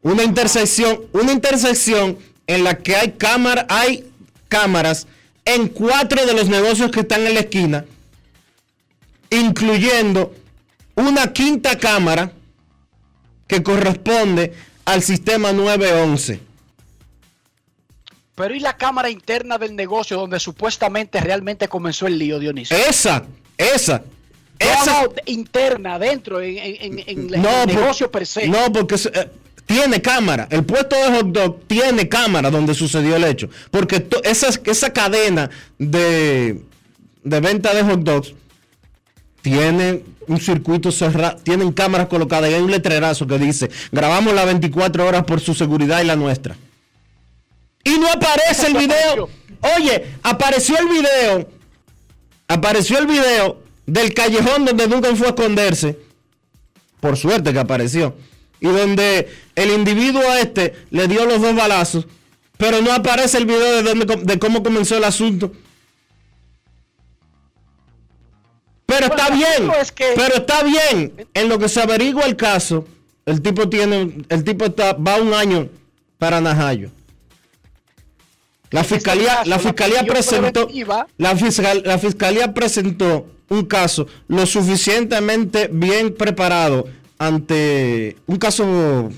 Una intersección, una intersección en la que hay cámara, hay cámaras en cuatro de los negocios que están en la esquina, incluyendo una quinta cámara que corresponde al sistema 911. Pero ¿y la cámara interna del negocio donde supuestamente realmente comenzó el lío, Dionisio? Esa, esa, esa. no, interna, dentro, en, en- en- en el por- negocio per se. No, porque eh, tiene cámara. El puesto de hot dog tiene cámara donde sucedió el hecho. Porque esa, esa cadena de, de venta de hot dogs tiene un circuito cerrado, tienen cámaras colocadas y hay un letrerazo que dice, grabamos las 24 horas por su seguridad y la nuestra. Y no aparece el video. Oye, apareció el video. Apareció el video del callejón donde Duncan fue a esconderse. Por suerte que apareció. Y donde el individuo a este le dio los dos balazos. Pero no aparece el video de, dónde com- de cómo comenzó el asunto. Pero está bien. Pero está bien. En lo que se averigua el caso, el tipo tiene, el tipo está, va un año para Najayo. La fiscalía, caso, la fiscalía presentó, la, fiscal- la fiscalía presentó un caso lo suficientemente bien preparado ante un caso,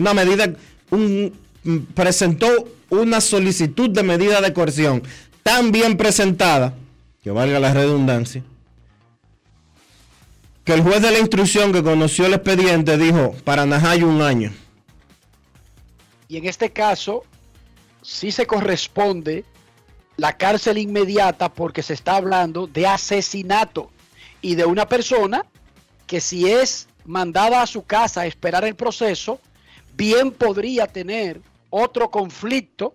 una medida, un, mm, presentó una solicitud de medida de coerción tan bien presentada, que valga la redundancia, que el juez de la instrucción que conoció el expediente dijo, para Najayo un año. Y en este caso, sí se corresponde la cárcel inmediata porque se está hablando de asesinato y de una persona que si es mandada a su casa a esperar el proceso, bien podría tener otro conflicto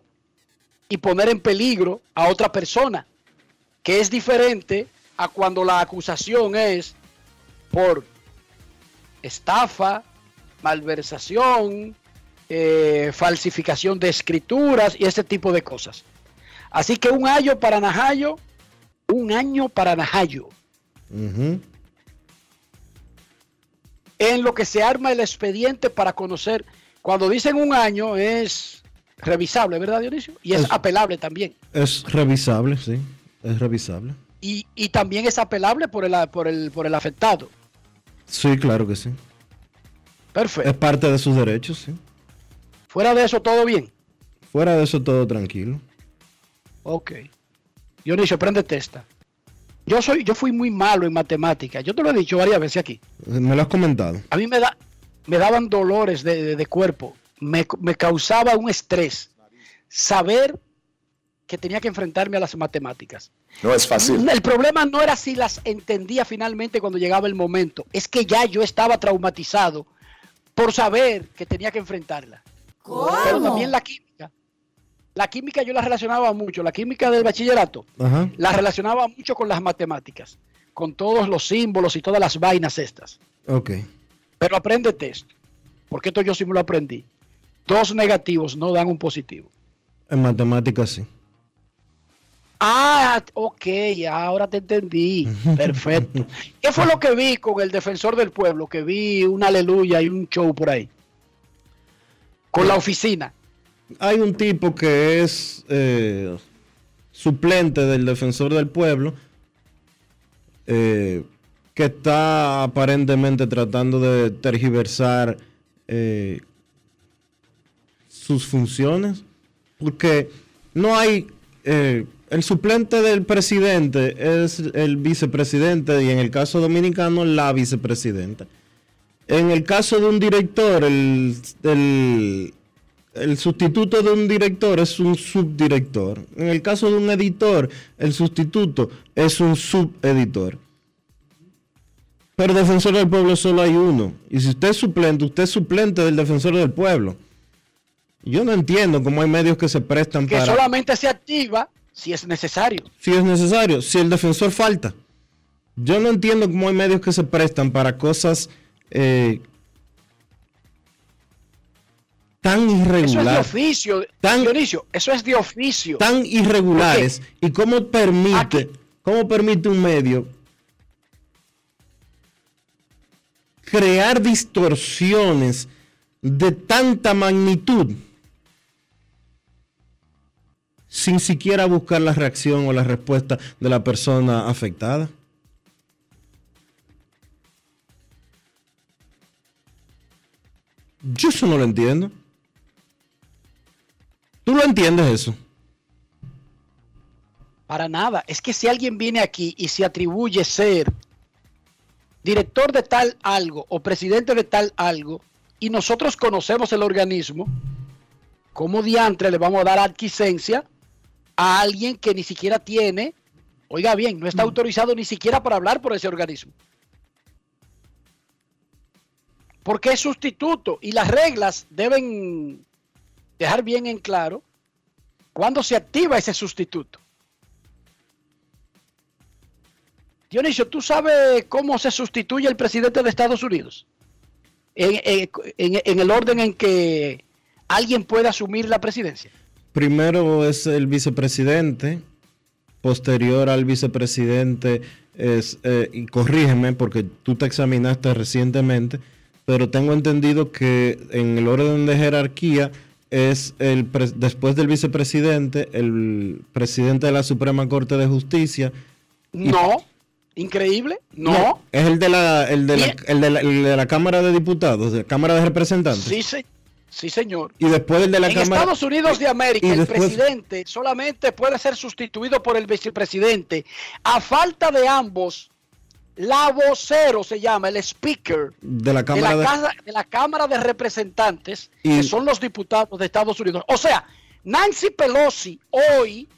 y poner en peligro a otra persona, que es diferente a cuando la acusación es por estafa, malversación, eh, falsificación de escrituras y ese tipo de cosas. Así que un año para Najayo, un año para Najayo. En lo que se arma el expediente para conocer, cuando dicen un año es revisable, ¿verdad Dionisio? Y es, apelable también. Es revisable, sí, es revisable. Y, y, también es apelable por el, por, el, por el afectado. Sí, claro que sí. Perfecto. Es parte de sus derechos, sí. Fuera de eso, todo bien. Fuera de eso, todo tranquilo. Ok. Dionisio, prende testa. Yo soy, yo fui muy malo en matemáticas. Yo te lo he dicho varias veces aquí. Me lo has comentado. A mí me da, me daban dolores de, cuerpo. Me, me, causaba un estrés saber que tenía que enfrentarme a las matemáticas. No es fácil. El problema no era si las entendía finalmente cuando llegaba el momento. Es que ya yo estaba traumatizado por saber que tenía que enfrentarla. Pero también la química. La química yo la relacionaba mucho, la química del bachillerato, la relacionaba mucho con las matemáticas, con todos los símbolos y todas las vainas estas. Ok. Pero apréndete esto, porque esto yo sí me lo aprendí. Dos negativos no dan un positivo. En matemáticas sí. Ah, ok, ahora te entendí. Perfecto. ¿Qué fue lo que vi con el defensor del pueblo? Que vi una aleluya y un show por ahí. Con la oficina. Hay un tipo que es eh, suplente del defensor del pueblo, eh, que está aparentemente tratando de tergiversar eh, sus funciones, porque no hay... el suplente del presidente es el vicepresidente y en el caso dominicano la vicepresidenta. En el caso de un director, el, el sustituto de un director es un subdirector. En el caso de un editor, el sustituto es un subeditor. Pero defensor del pueblo solo hay uno. Y si usted es suplente, usted es suplente del defensor del pueblo. Yo no entiendo cómo hay medios que se prestan para... Que solamente se activa si es necesario. Si es necesario, si el defensor falta. Yo no entiendo cómo hay medios que se prestan para cosas eh, tan irregulares. Eso es de oficio, tan, Dionisio, eso es de oficio. Tan irregulares. ¿Y cómo permite, cómo permite un medio crear distorsiones de tanta magnitud sin siquiera buscar la reacción o la respuesta de la persona afectada? Yo eso no lo entiendo. ¿Tú lo entiendes eso? Para nada. Es que si alguien viene aquí y se atribuye ser director de tal algo o presidente de tal algo y nosotros conocemos el organismo, ¿cómo diantre le vamos a dar adquisencia a alguien que ni siquiera tiene, oiga bien, no está mm. autorizado ni siquiera para hablar por ese organismo? Porque es sustituto y las reglas deben dejar bien en claro cuándo se activa ese sustituto. Dionisio, ¿tú sabes cómo se sustituye el presidente de Estados Unidos? En, el orden en que alguien puede asumir la presidencia. Primero es el vicepresidente, posterior al vicepresidente es, eh, y corrígeme porque tú te examinaste recientemente, pero tengo entendido que en el orden de jerarquía es el después del vicepresidente, el presidente de la Suprema Corte de Justicia. No, increíble, no. es el de la, el de la, el de la, Cámara de Diputados, de la Cámara de Representantes. Sí, sí. Sí, señor. Y después el de la en Estados Unidos de América, el presidente solamente puede ser sustituido por el vicepresidente. A falta de ambos, la vocero se llama, el speaker de la Cámara de, la, cámara de Representantes, que son los diputados de Estados Unidos. O sea, Nancy Pelosi hoy,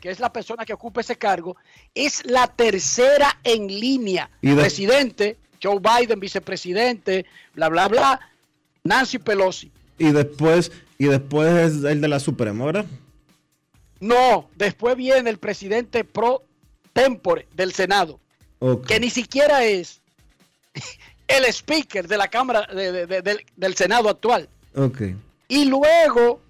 que es la persona que ocupa ese cargo, es la tercera en línea. Presidente, Joe Biden, vicepresidente, bla, bla, bla, Nancy Pelosi. Y después, y después es el de la Suprema, ¿verdad? No, después viene el presidente pro tempore del Senado, que ni siquiera es el speaker de la Cámara de- de- del- del Senado actual. Ok. Y luego,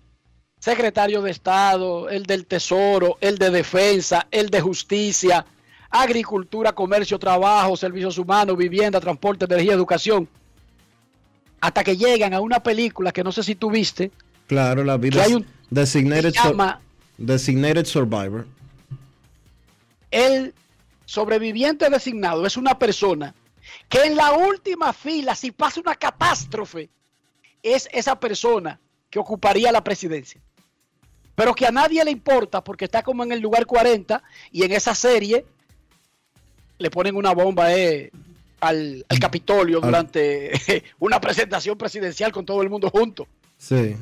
secretario de Estado, el del Tesoro, el de Defensa, el de Justicia, Agricultura, Comercio, Trabajo, Servicios Humanos, Vivienda, Transporte, Energía, Educación. Hasta que llegan a una película que no sé si tú viste, Claro, la vida Que hay un- designated, se sur- llama designated Survivor. el sobreviviente designado es una persona que en la última fila, si pasa una catástrofe, es esa persona que ocuparía la presidencia. Pero que a nadie le importa porque está como en el lugar 40 y en esa serie le ponen una bomba eh, al, al Capitolio Al- durante una presentación presidencial con todo el mundo junto. Sí.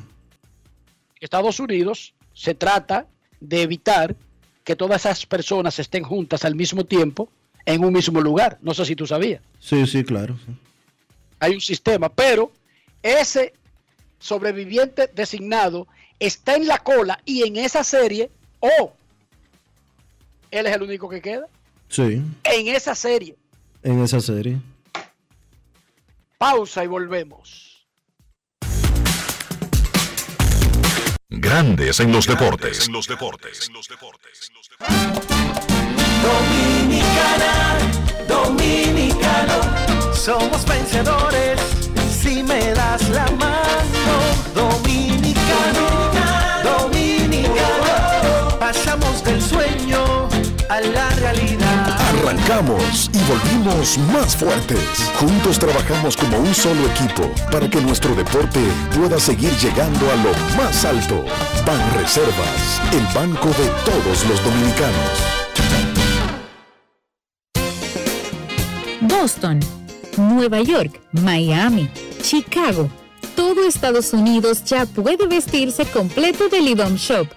Estados Unidos se trata de evitar que todas esas personas estén juntas al mismo tiempo en un mismo lugar. No sé si tú sabías. Sí, sí, claro. sí. Hay un sistema, pero ese sobreviviente designado está en la cola y en esa serie, oh, él es el único que queda. Sí, En esa serie. en esa serie. Pausa y volvemos. Grandes en los deportes. Dominicana, dominicano, somos vencedores si me das la mano. Dominicano, del sueño a la realidad. Arrancamos y volvimos más fuertes. Juntos trabajamos como un solo equipo para que nuestro deporte pueda seguir llegando a lo más alto. Ban Reservas, el banco de todos los dominicanos. Boston, Nueva York, Miami, Chicago. Todo Estados Unidos ya puede vestirse completo del IDOM Shop.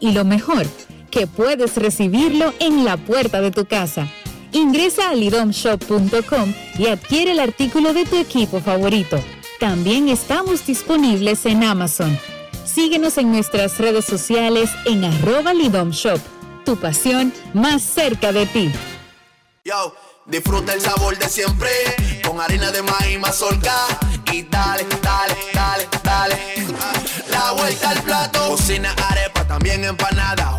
Y lo mejor, que puedes recibirlo en la puerta de tu casa. Ingresa a lidomshop.com y adquiere el artículo de tu equipo favorito. También estamos disponibles en Amazon. Síguenos en nuestras redes sociales en arroba Lidom Shop. Tu pasión más cerca de ti. Yo, disfruta el sabor de siempre con harina de maíz mazorca y dale, dale, dale, dale. La vuelta al plato, cocina arepa, también empanada.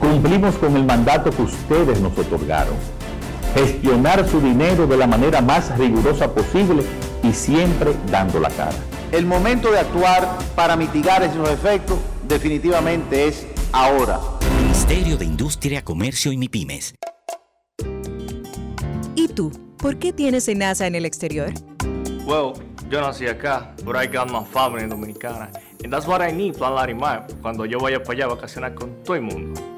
Cumplimos con el mandato que ustedes nos otorgaron. Gestionar su dinero de la manera más rigurosa posible y siempre dando la cara. El momento de actuar para mitigar esos efectos definitivamente es ahora. Ministerio de Industria, Comercio y MIPIMES. ¿Y tú? ¿Por qué tienes NASA en el exterior? Well, yo nací acá, but I got my family dominicana. And that's what I need, Plan Larimar, cuando yo vaya para allá a vacacionar con todo el mundo.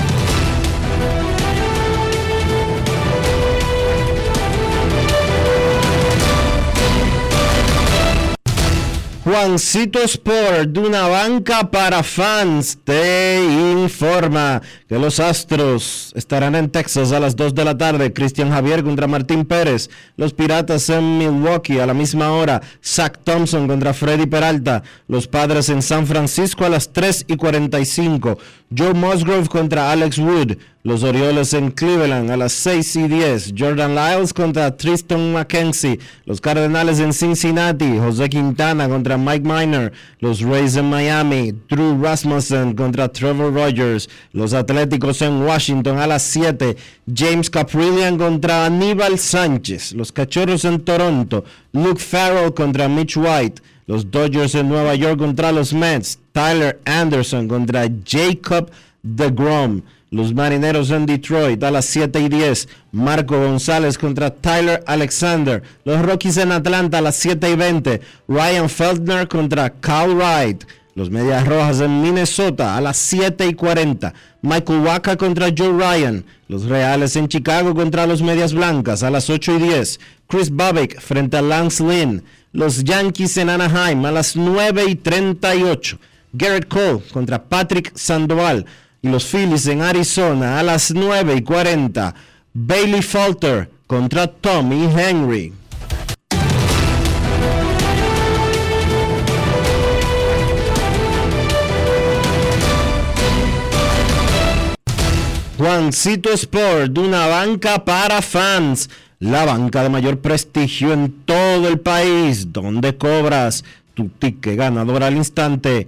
Juancito Sport, de una banca para fans, te informa que los Astros estarán en Texas a las 2 de la tarde. Cristian Javier contra Martín Pérez. Los Piratas en Milwaukee a la misma hora. Zach Thompson contra Freddy Peralta. Los Padres en San Francisco a las 3 y 45. Joe Musgrove contra Alex Wood. Los Orioles en Cleveland a las 6 y 10. Jordan Lyles contra Tristan McKenzie. Los Cardenales en Cincinnati. José Quintana contra Mike Miner. Los Rays en Miami. Drew Rasmussen contra Trevor Rogers. Los Atléticos en Washington a las 7. James Caprillian contra Aníbal Sánchez. Los Cachorros en Toronto. Luke Farrell contra Mitch White. Los Dodgers en Nueva York contra los Mets. Tyler Anderson contra Jacob DeGrom. Los Marineros en Detroit a las 7 y 10. Marco González contra Tyler Alexander. Los Rockies en Atlanta a las 7 y 20. Ryan Feldner contra Cal Wright. Los Medias Rojas en Minnesota a las 7 y 40. Michael Waka contra Joe Ryan. Los Reales en Chicago contra los Medias Blancas a las 8 y 10. Chris Babick frente a Lance Lynn. Los Yankees en Anaheim a las 9 y 38. Garrett Cole contra Patrick Sandoval y los Phillies en Arizona a las 9 y 40. Bailey Falter contra Tommy Henry. Juancito Sport, una banca para fans, la banca de mayor prestigio en todo el país, donde cobras tu ticket ganador al instante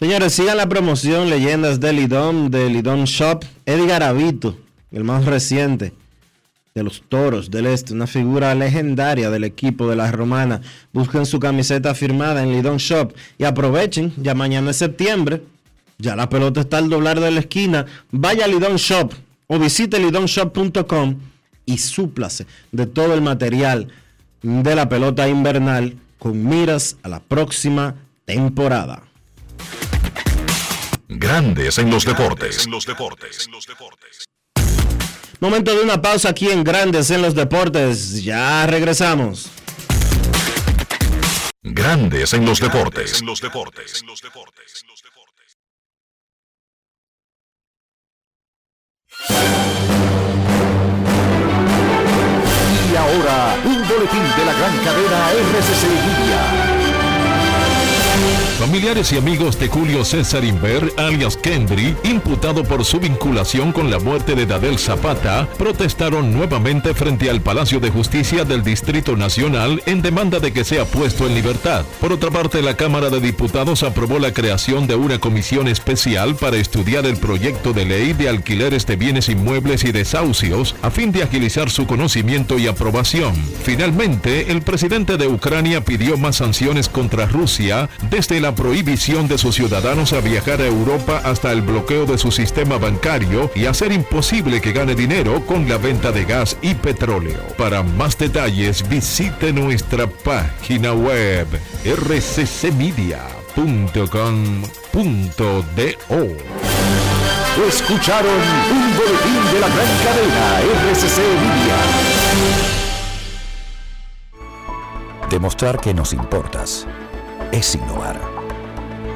Señores, sigan la promoción Leyendas del Lidón, del Lidón Shop. Edgar Avito, el más reciente de los Toros del Este, una figura legendaria del equipo de la Romana. Busquen su camiseta firmada en Lidón Shop y aprovechen, ya mañana es septiembre, ya la pelota está al doblar de la esquina. Vaya a Lidón Shop o visite lidonshop.com y súplase de todo el material de la pelota invernal con miras a la próxima temporada. Grandes en los deportes. En los deportes. Momento de una pausa aquí en Grandes en los deportes. Ya regresamos. Grandes en los deportes. En los deportes. Y ahora, un boletín de la gran cadena RCC Libia. Familiares y amigos de Julio César Inver, alias Kendry, imputado por su vinculación con la muerte de Dadel Zapata, protestaron nuevamente frente al Palacio de Justicia del Distrito Nacional en demanda de que sea puesto en libertad. Por otra parte, la Cámara de Diputados aprobó la creación de una comisión especial para estudiar el proyecto de ley de alquileres de bienes inmuebles y desahucios a fin de agilizar su conocimiento y aprobación. Finalmente, el presidente de Ucrania pidió más sanciones contra Rusia desde la prohibición de sus ciudadanos a viajar a Europa hasta el bloqueo de su sistema bancario y hacer imposible que gane dinero con la venta de gas y petróleo. Para más detalles visite nuestra página web rccmedia.com.do. Escucharon un boletín de la gran cadena RCC Media. Demostrar que nos importas es innovar.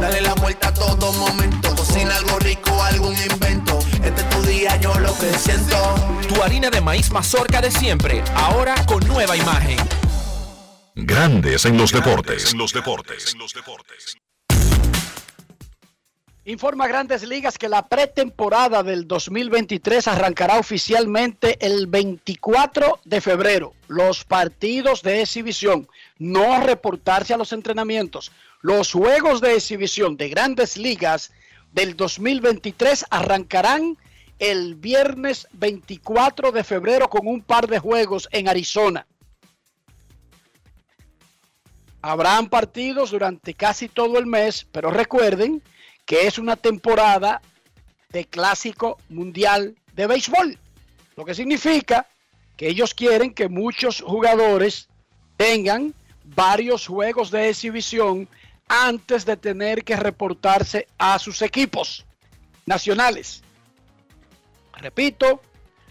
Dale la vuelta a todo momento. Cocina algo rico, algún invento. Este es tu día, yo lo que siento. Tu harina de maíz mazorca de siempre, ahora con nueva imagen. Grandes en los deportes. En los deportes. Informa Grandes Ligas que la pretemporada del 2023 arrancará oficialmente el 24 de febrero. Los partidos de exhibición, no reportarse a los entrenamientos. Los juegos de exhibición de Grandes Ligas del 2023 arrancarán el viernes 24 de febrero con un par de juegos en Arizona. Habrán partidos durante casi todo el mes, pero recuerden que es una temporada de clásico mundial de béisbol, lo que significa que ellos quieren que muchos jugadores tengan varios juegos de exhibición antes de tener que reportarse a sus equipos nacionales. Repito,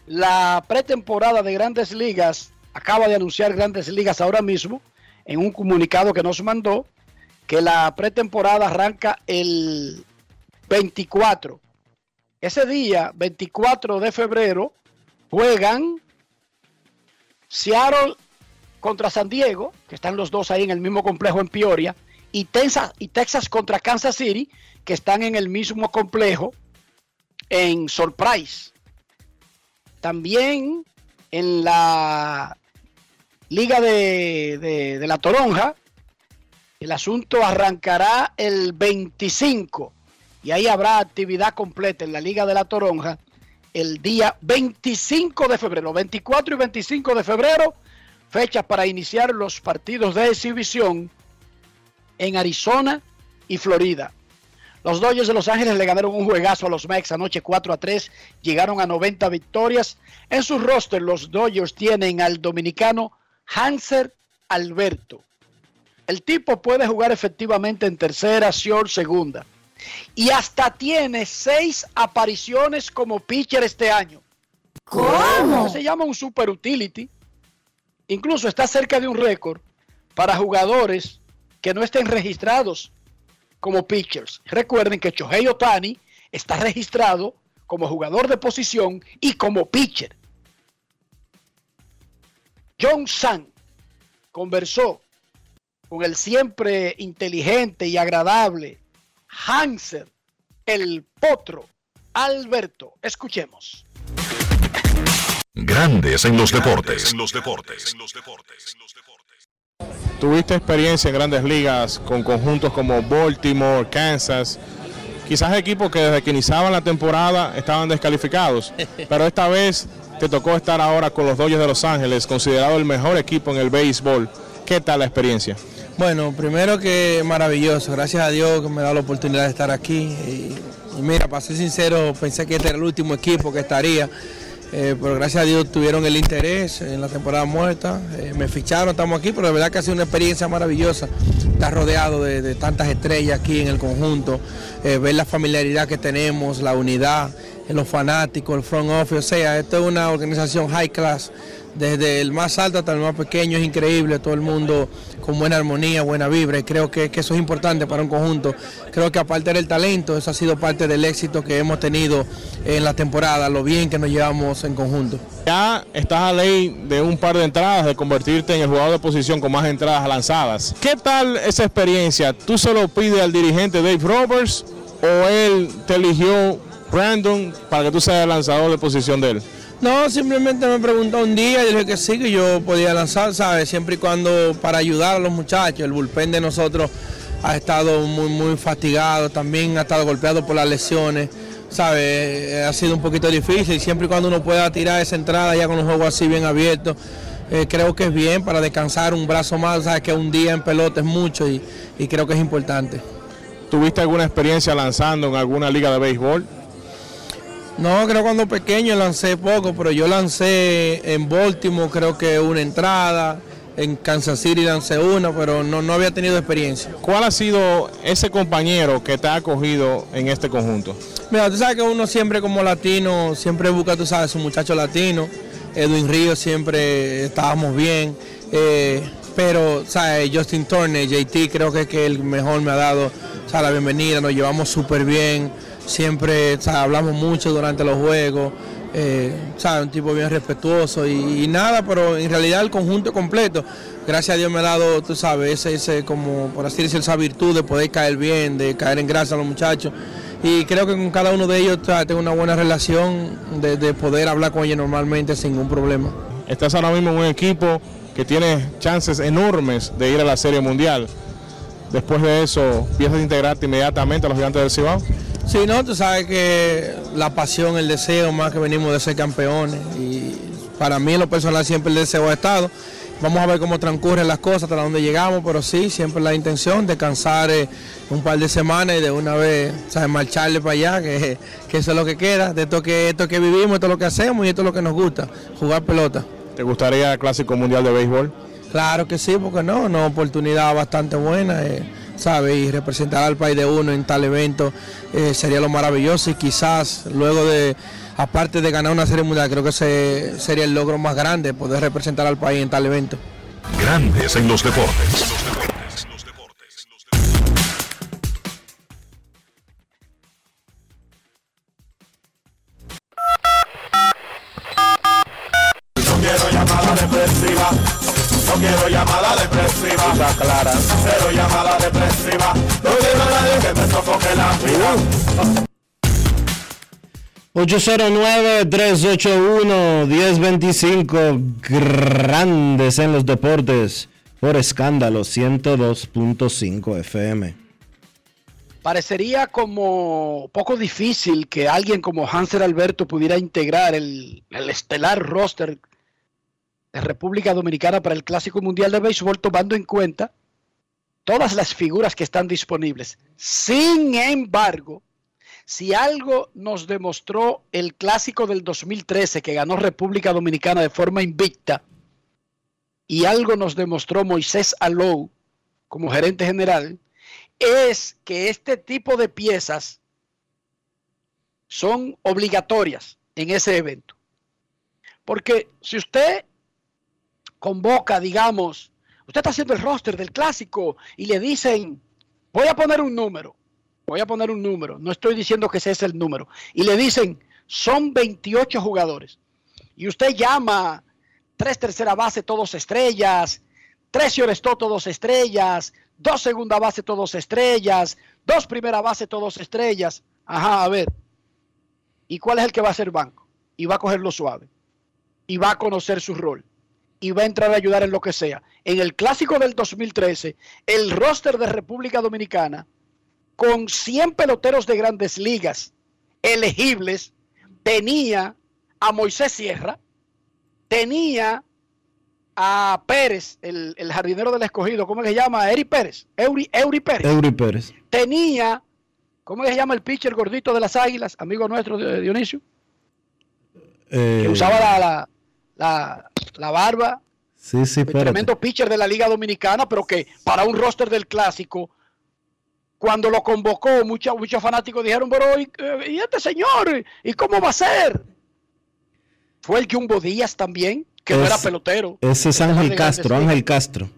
la pretemporada de grandes ligas acaba de anunciar grandes ligas ahora mismo en un comunicado que nos mandó que la pretemporada arranca el 24. Ese día, 24 de febrero, juegan Seattle contra San Diego, que están los dos ahí en el mismo complejo en Peoria, y Texas, y Texas contra Kansas City, que están en el mismo complejo en Surprise. También en la Liga de, de, la Toronja, el asunto arrancará el 25 y ahí habrá actividad completa en la Liga de la Toronja el día 25 de febrero, 24 y 25 de febrero, fechas para iniciar los partidos de exhibición en Arizona y Florida. Los Dodgers de Los Ángeles le ganaron un juegazo a los Mex anoche 4 a 3, llegaron a 90 victorias. En su roster los Dodgers tienen al dominicano Hanser Alberto. El tipo puede jugar efectivamente en tercera, short, segunda. Y hasta tiene seis apariciones como pitcher este año. ¿Cómo? Se llama un super utility. Incluso está cerca de un récord para jugadores que no estén registrados como pitchers. Recuerden que Shohei Otani está registrado como jugador de posición y como pitcher. John San conversó con el siempre inteligente y agradable Hanser, el potro, Alberto. Escuchemos. Grandes en los deportes. los deportes. Tuviste experiencia en grandes ligas con conjuntos como Baltimore, Kansas. Quizás equipos que desde que iniciaban la temporada estaban descalificados, pero esta vez te tocó estar ahora con los Dodgers de Los Ángeles, considerado el mejor equipo en el béisbol. ¿Qué tal la experiencia? Bueno, primero que maravilloso, gracias a Dios que me da la oportunidad de estar aquí. Y, y mira, para ser sincero, pensé que este era el último equipo que estaría, eh, pero gracias a Dios tuvieron el interés en la temporada muerta, eh, me ficharon, estamos aquí, pero de verdad que ha sido una experiencia maravillosa, estar rodeado de, de tantas estrellas aquí en el conjunto, eh, ver la familiaridad que tenemos, la unidad, los fanáticos, el front office, o sea, esto es una organización high class desde el más alto hasta el más pequeño, es increíble, todo el mundo con buena armonía, buena vibra, y creo que, que, eso es importante para un conjunto. Creo que aparte del talento, eso ha sido parte del éxito que hemos tenido en la temporada, lo bien que nos llevamos en conjunto. Ya estás a ley de un par de entradas, de convertirte en el jugador de posición con más entradas lanzadas. ¿Qué tal esa experiencia? ¿Tú solo pides al dirigente Dave Roberts o él te eligió Brandon para que tú seas el lanzador de posición de él? No, simplemente me preguntó un día y dije que sí, que yo podía lanzar, ¿sabes? Siempre y cuando para ayudar a los muchachos. El bullpen de nosotros ha estado muy, muy fatigado, también ha estado golpeado por las lesiones, ¿sabes? Ha sido un poquito difícil, siempre y cuando uno pueda tirar esa entrada ya con un juego así bien abierto. eh, creo que es bien para descansar un brazo más, sabes que un día en pelota es mucho y, y creo que es importante. ¿Tuviste alguna experiencia lanzando en alguna liga de béisbol? No, creo cuando pequeño lancé poco, pero yo lancé en Baltimore creo que una entrada, en Kansas City lancé una, pero no, no había tenido experiencia. ¿Cuál ha sido ese compañero que te ha acogido en este conjunto? Mira, tú sabes que uno siempre como latino, siempre busca, tú sabes, un muchacho latino. Edwin Ríos siempre estábamos bien. Eh, pero, ¿sabes? Justin Turner, JT, creo que es que el mejor me ha dado ¿sabes? la bienvenida, nos llevamos súper bien. Siempre hablamos mucho durante los juegos. Eh. Un tipo bien respetuoso y, nada, pero en realidad el conjunto completo. Gracias a Dios me ha dado, tú sabes, ese, como, por así decirlo, esa virtud de poder caer bien, de caer en gracia a los muchachos. Y creo que con cada uno de ellos ¿sabes? tengo una buena relación de, de poder hablar con ellos normalmente sin ningún problema. Estás ahora mismo en un equipo que tiene chances enormes de ir a la Serie Mundial. Después de eso, ¿piensas integrarte inmediatamente a los gigantes del Cibao? Sí, no, tú sabes que la pasión, el deseo, más que venimos de ser campeones. Y para mí, en lo personal, siempre el deseo ha estado. Vamos a ver cómo transcurren las cosas, hasta dónde llegamos, pero sí, siempre la intención de cansar eh, un par de semanas y de una vez ¿sabes? marcharle para allá, que, que, eso es lo que queda, de esto que, esto que vivimos, esto es lo que hacemos y esto es lo que nos gusta, jugar pelota. ¿Te gustaría el Clásico Mundial de Béisbol? Claro que sí, porque no, una oportunidad bastante buena. Eh. ¿Sabe? Y representar al país de uno en tal evento eh, sería lo maravilloso y quizás luego de, aparte de ganar una serie mundial, creo que sería el logro más grande, poder representar al país en tal evento. Grandes en los deportes. 809-381-1025, grandes en los deportes, por escándalo 102.5 FM. Parecería como poco difícil que alguien como Hansel Alberto pudiera integrar el, el estelar roster de República Dominicana para el Clásico Mundial de Béisbol, tomando en cuenta todas las figuras que están disponibles. Sin embargo, si algo nos demostró el clásico del 2013 que ganó República Dominicana de forma invicta, y algo nos demostró Moisés Alou como gerente general, es que este tipo de piezas son obligatorias en ese evento. Porque si usted convoca, digamos, usted está haciendo el roster del clásico y le dicen, voy a poner un número, voy a poner un número, no estoy diciendo que ese es el número, y le dicen, son 28 jugadores, y usted llama tres tercera base, todos estrellas, tres shortstop, todos estrellas, dos segunda base, todos estrellas, dos primera base, todos estrellas, ajá, a ver, ¿y cuál es el que va a ser banco? Y va a cogerlo suave, y va a conocer su rol. Y va a entrar a ayudar en lo que sea. En el clásico del 2013, el roster de República Dominicana, con 100 peloteros de grandes ligas elegibles, tenía a Moisés Sierra, tenía a Pérez, el, el jardinero del escogido, ¿cómo se llama? Eri Pérez, Eury, Eury Pérez. Eury Pérez. Tenía, ¿cómo se llama el pitcher gordito de las águilas, amigo nuestro de Dionisio? Eh, que usaba la, la, la, la barba. Sí, sí, el tremendo pitcher de la Liga Dominicana, pero que para un roster del clásico, cuando lo convocó, muchos muchos fanáticos dijeron, pero ¿y, ¿y, este señor? ¿Y cómo va a ser? Fue el Jumbo Díaz también, que es, no era pelotero. Ese es Ángel Castro, Ángel Castro.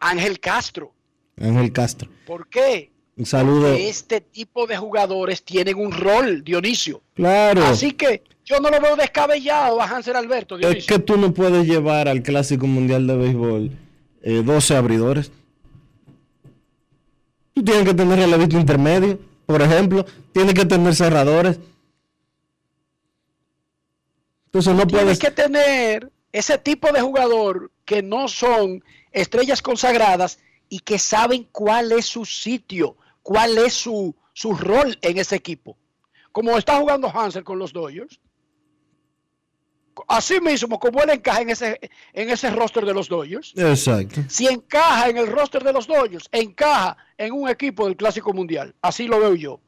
Ángel Castro. Ángel Castro. ¿Por qué? Un saludo. Porque este tipo de jugadores tienen un rol, Dionisio. Claro. Así que yo no lo veo descabellado a Hansel Alberto. Dionisio. Es que tú no puedes llevar al Clásico Mundial de Béisbol eh, 12 abridores. Tú tienes que tener relevista intermedio, por ejemplo. Tienes que tener cerradores. Entonces no Tienes puedes... que tener ese tipo de jugador que no son estrellas consagradas y que saben cuál es su sitio, cuál es su, su rol en ese equipo. Como está jugando Hansel con los Dodgers, Así mismo, como él encaja en ese, en ese roster de los Dodgers. Exacto. Si encaja en el roster de los Dodgers, encaja en un equipo del Clásico Mundial. Así lo veo yo.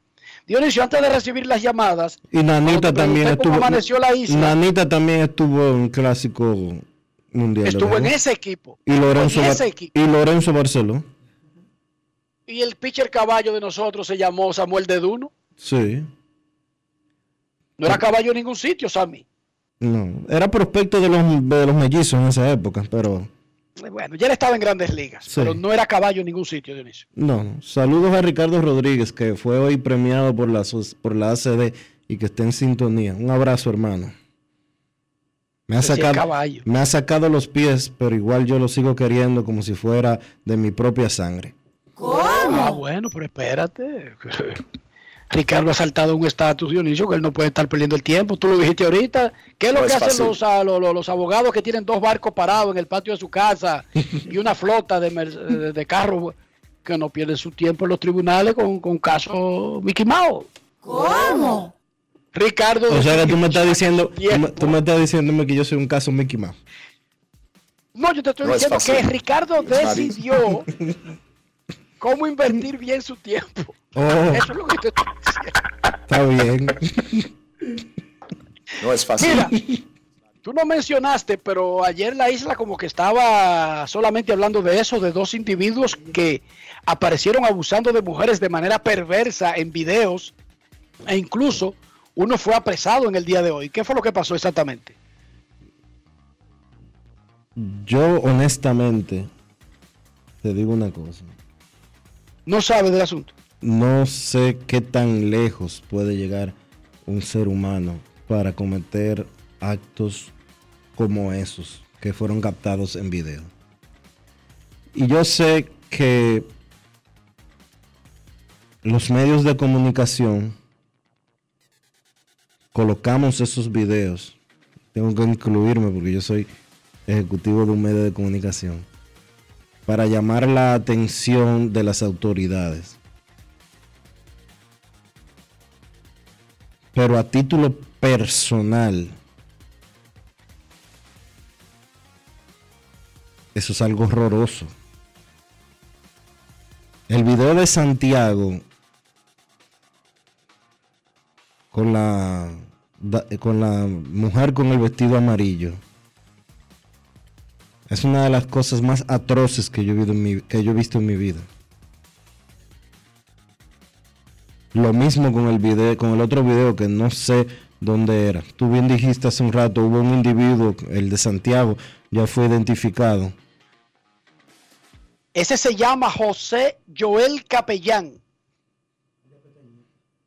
Dionisio, antes de recibir las llamadas, Y Nanita también estuvo. amaneció la isla, Nanita también estuvo en un clásico mundial. estuvo en ese equipo. y Lorenzo, ese equipo. y Lorenzo Barceló. Y el pitcher caballo de nosotros se llamó Samuel de Duno. Sí. No era caballo en ningún sitio, Sammy. No, era prospecto de los, de los mellizos en esa época, pero Bueno, ya él estaba en grandes ligas, Sí. pero no era caballo en ningún sitio, Dionisio. no. no. Saludos a Ricardo Rodríguez, que fue hoy premiado por la, por la ACD y que está en sintonía. Un abrazo, hermano. Me ha, sacado, me ha sacado los pies, pero igual yo lo sigo queriendo como si fuera de mi propia sangre. Ah, bueno, pero espérate. Ricardo ha saltado un estatus, Dionisio, que él no puede estar perdiendo el tiempo. Tú lo dijiste ahorita. ¿Qué es lo No que es hacen los, ah, lo- lo- los abogados que tienen dos barcos parados en el patio de su casa y una flota de, de carros que no pierden su tiempo en los tribunales con, con caso Mickey Mouse? ¿Cómo? Ricardo. O sea que tú me estás diciendo, tú tiempo. me, tú me estás diciéndome que yo soy un caso Mickey Mouse. No, yo te estoy No diciendo que Ricardo decidió cómo invertir bien su tiempo. Oh. Eso es lo que te estoy diciendo. Está bien. No es fácil. Mira, tú no mencionaste, pero ayer la isla como que estaba solamente hablando de eso, de dos individuos que aparecieron abusando de mujeres de manera perversa en videos e incluso uno fue apresado en el día de hoy. ¿Qué fue lo que pasó exactamente? Yo honestamente te digo una cosa. No sabe del asunto. No sé qué tan lejos puede llegar un ser humano para cometer actos como esos que fueron captados en video. Y yo sé que los medios de comunicación colocamos esos videos. Tengo que incluirme porque yo soy ejecutivo de un medio de comunicación para llamar la atención de las autoridades. Pero a título personal, eso es algo horroroso. El video de Santiago con la con la mujer con el vestido amarillo es una de las cosas más atroces que yo he visto en mi, que yo he visto en mi vida. Lo mismo con el video, con el otro video que no sé dónde era. Tú bien dijiste hace un rato, hubo un individuo, el de Santiago, ya fue identificado. Ese se llama José Joel Capellán.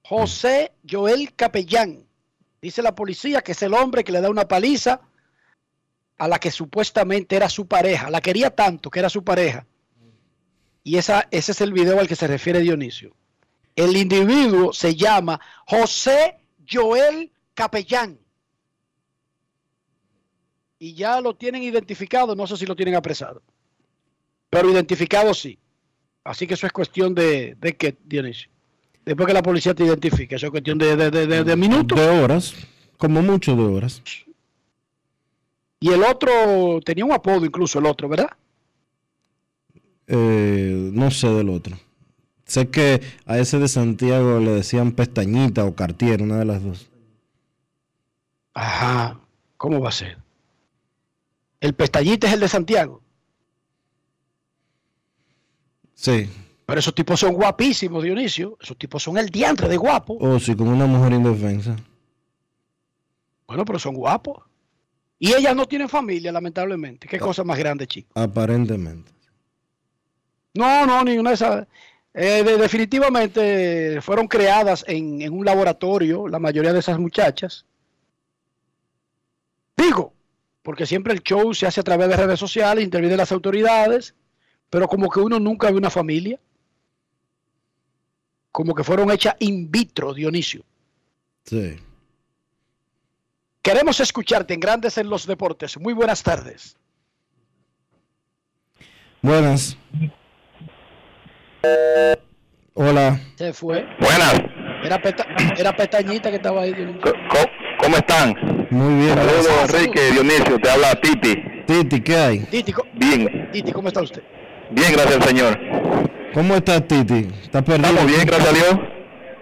José Joel Capellán. Dice la policía que es el hombre que le da una paliza a la que supuestamente era su pareja. La quería tanto que era su pareja. Y esa, ese es el video al que se refiere Dionisio. El individuo se llama José Joel Capellán. Y ya lo tienen identificado, no sé si lo tienen apresado. Pero identificado sí. Así que eso es cuestión de, de qué, Dionisio. Después que la policía te identifique, eso es cuestión de, de, de- de- minutos. De horas, como mucho de horas. Y el otro tenía un apodo incluso, el otro, ¿verdad? Eh, no sé del otro. Sé que a ese de Santiago le decían pestañita o cartier, una de las dos. Ajá. ¿Cómo va a ser? El pestañita es el de Santiago. Sí. Pero esos tipos son guapísimos, Dionisio. Esos tipos son el diantre de guapo. O sí, como una mujer indefensa. Bueno, pero son guapos. Y ellas no tienen familia, lamentablemente. Qué cosa más grande, chico. Aparentemente. No, no, ninguna de esas. Eh, de- definitivamente fueron creadas en, en un laboratorio, la mayoría de esas muchachas. Digo, porque siempre el show se hace a través de redes sociales, intervienen las autoridades, pero como que uno nunca ve una familia. Como que fueron hechas in vitro, Dionisio. Sí. Queremos escucharte en Grandes en los Deportes. Muy buenas tardes. Buenas. Hola. Se fue. Buenas. Era, peta- era pestañita que estaba ahí. ¿Cómo están? Muy bien. Saludos. Enrique, Dionisio, te habla Titi. Titi, ¿qué hay? Titi, Bien, Titi, ¿cómo está usted? bien, gracias al Señor. ¿Cómo estás, Titi? ¿Estás perdido? Estamos bien, gracias a Dios.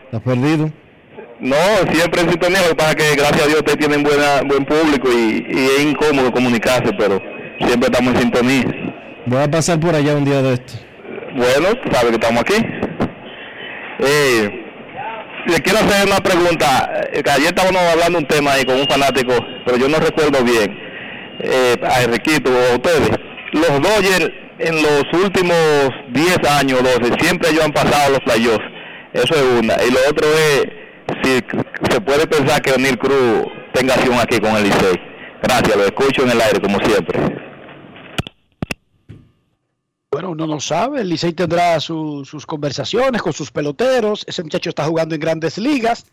¿Estás perdido? No, siempre en sintonía, lo que pasa es que gracias a Dios ustedes tienen buena, buen público y, y es incómodo comunicarse, pero siempre estamos en sintonía. Voy a pasar por allá un día de esto. Bueno, tú sabes que estamos aquí. Eh, le quiero hacer una pregunta. Eh, ayer estábamos hablando un tema ahí con un fanático, pero yo no recuerdo bien. Eh, a Enriquito o a ustedes. Los Dodgers en los últimos 10 años, 12, siempre ellos han pasado los playoffs. Eso es una. Y lo otro es si se puede pensar que O'Neill Cruz tenga acción aquí con el Licey. Gracias, lo escucho en el aire como siempre. Bueno, uno no sabe. El Licey tendrá su- sus conversaciones con sus peloteros. Ese muchacho está jugando en grandes ligas.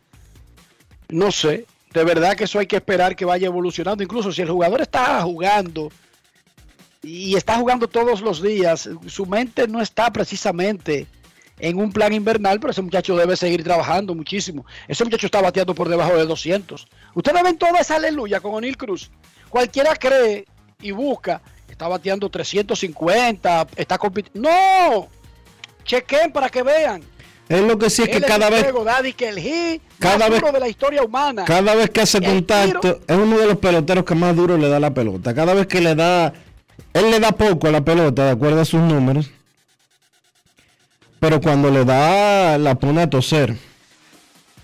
No sé. De verdad que eso hay que esperar que vaya evolucionando. Incluso si el jugador está jugando y está jugando todos los días, su mente no está precisamente en un plan invernal, pero ese muchacho debe seguir trabajando muchísimo. Ese muchacho está bateando por debajo de 200. Ustedes ven toda esa aleluya con O'Neill Cruz. Cualquiera cree y busca, está bateando 350, está compitiendo. ¡No! Chequen para que vean. Es lo que sí es que cada vez, juego, Daddy, que el hit cada más vez- de la historia humana. cada vez que hace El contacto, es uno de los peloteros que más duro le da la pelota. Cada vez que le da, él le da poco a la pelota, de acuerdo a sus números. Pero cuando le da, la pone a toser.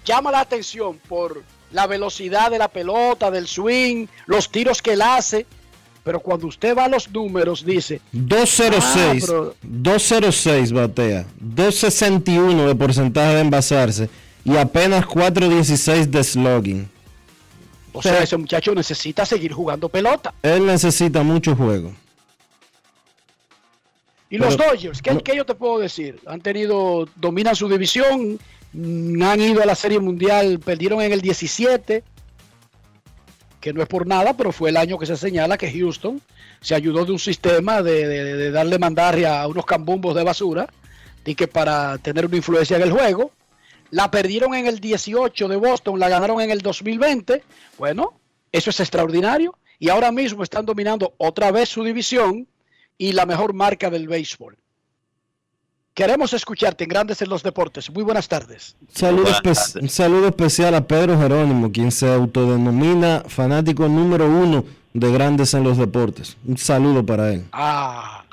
llama la atención por la velocidad de la pelota, del swing, los tiros que él hace. Pero cuando usted va a los números, dice, 206, Ah, pero- 206 batea, 261 de porcentaje de envasarse y apenas 416 de slugging. o sea, ese muchacho necesita seguir jugando pelota. Él necesita mucho juego. Y los Pero- Dodgers, ¿qué, qué yo te puedo decir? Han tenido, dominan su división, han ido a la Serie Mundial, perdieron en el 17, que no es por nada, pero fue el año que se señala que Houston se ayudó de un sistema de, de- darle mandarria a unos cambumbos de basura, y que para tener una influencia en el juego. La perdieron en el 18 de Boston, la ganaron en el 2020. Bueno, eso es extraordinario. Y ahora mismo están dominando otra vez su división y la mejor marca del béisbol. Queremos escucharte en Grandes en los Deportes. Muy buenas tardes. Saludo un saludo especial a Pedro Jerónimo, quien se autodenomina fanático número uno de Grandes en los Deportes. Un saludo para él. Ah,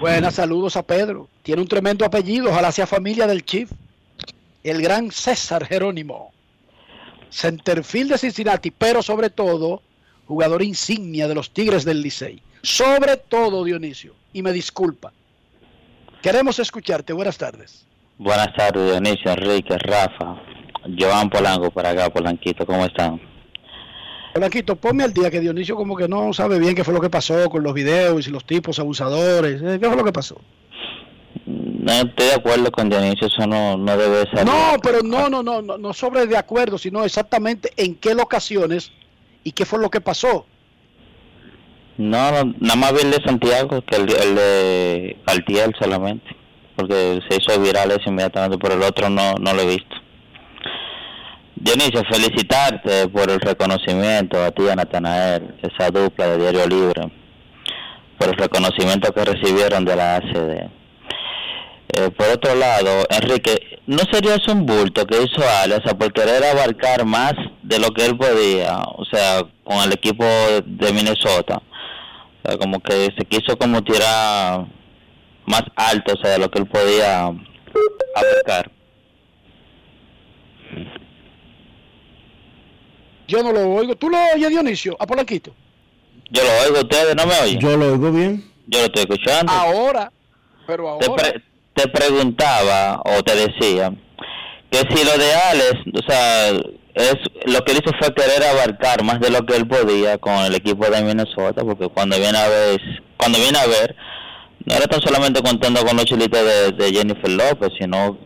buenas saludos a Pedro. Tiene un tremendo apellido, ojalá sea familia del Chief. El gran César Jerónimo. Centerfield de Cincinnati, pero sobre todo, jugador insignia de los Tigres del Licey. Sobre todo, Dionisio. Y me disculpa. Queremos escucharte. Buenas tardes. Buenas tardes, Dionisio, Enrique, Rafa, Joan Polanco para acá, Polanquito, ¿cómo están? Blanquito, ponme al día que Dionisio como que no sabe bien qué fue lo que pasó con los videos y los tipos abusadores. Eh, ¿Qué fue lo que pasó? No estoy de acuerdo con Dionisio, eso no, no debe ser. No, pero no, no, no, no, no sobre de acuerdo, sino exactamente en qué locaciones y qué fue lo que pasó. No, nada más vi el de Santiago que el, de Altiel solamente, porque se hizo viral eso inmediatamente, pero el otro no, no lo he visto. Dionisio, felicitarte por el reconocimiento a ti a Natanael, esa dupla de Diario Libre, por el reconocimiento que recibieron de la ACD. Eh, por otro lado, Enrique, ¿no sería eso un bulto que hizo Alias por querer abarcar más de lo que él podía? O sea, con el equipo de Minnesota. O sea, como que se quiso como tirar más alto, o sea, de lo que él podía abarcar. Yo no lo oigo. ¿Tú lo oyes, Dionisio? A Polanquito. Yo lo oigo, ustedes no me oyen. Yo lo oigo bien. Yo lo estoy escuchando. Ahora, pero te, ahora. pre- te preguntaba o te decía que si lo de Alex, o sea, es lo que él hizo fue querer abarcar más de lo que él podía con el equipo de Minnesota, porque cuando viene a ver, cuando viene a ver, no era tan solamente contando con los chilitos de, de Jennifer López, sino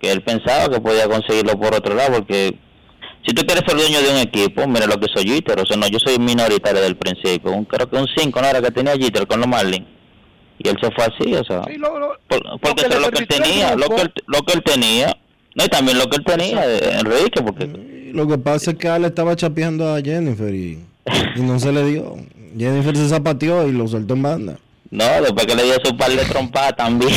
que él pensaba que podía conseguirlo por otro lado, porque si tú quieres ser dueño de un equipo, mira lo que soy Jeter, o sea, no, yo soy minoritario del principio, un, creo que un 5 no era que tenía Jeter con los Marlins, y él se fue así, o sea, por- porque que eso es le lo que él tenía, lo que él, lo que él tenía, no, y también lo que él tenía, Enrique, porque Lo que pasa es que Ale estaba chapeando a Jennifer y, y no se le dio. Jennifer se zapateó y lo soltó en banda. No, después que le dio su par de trompas también.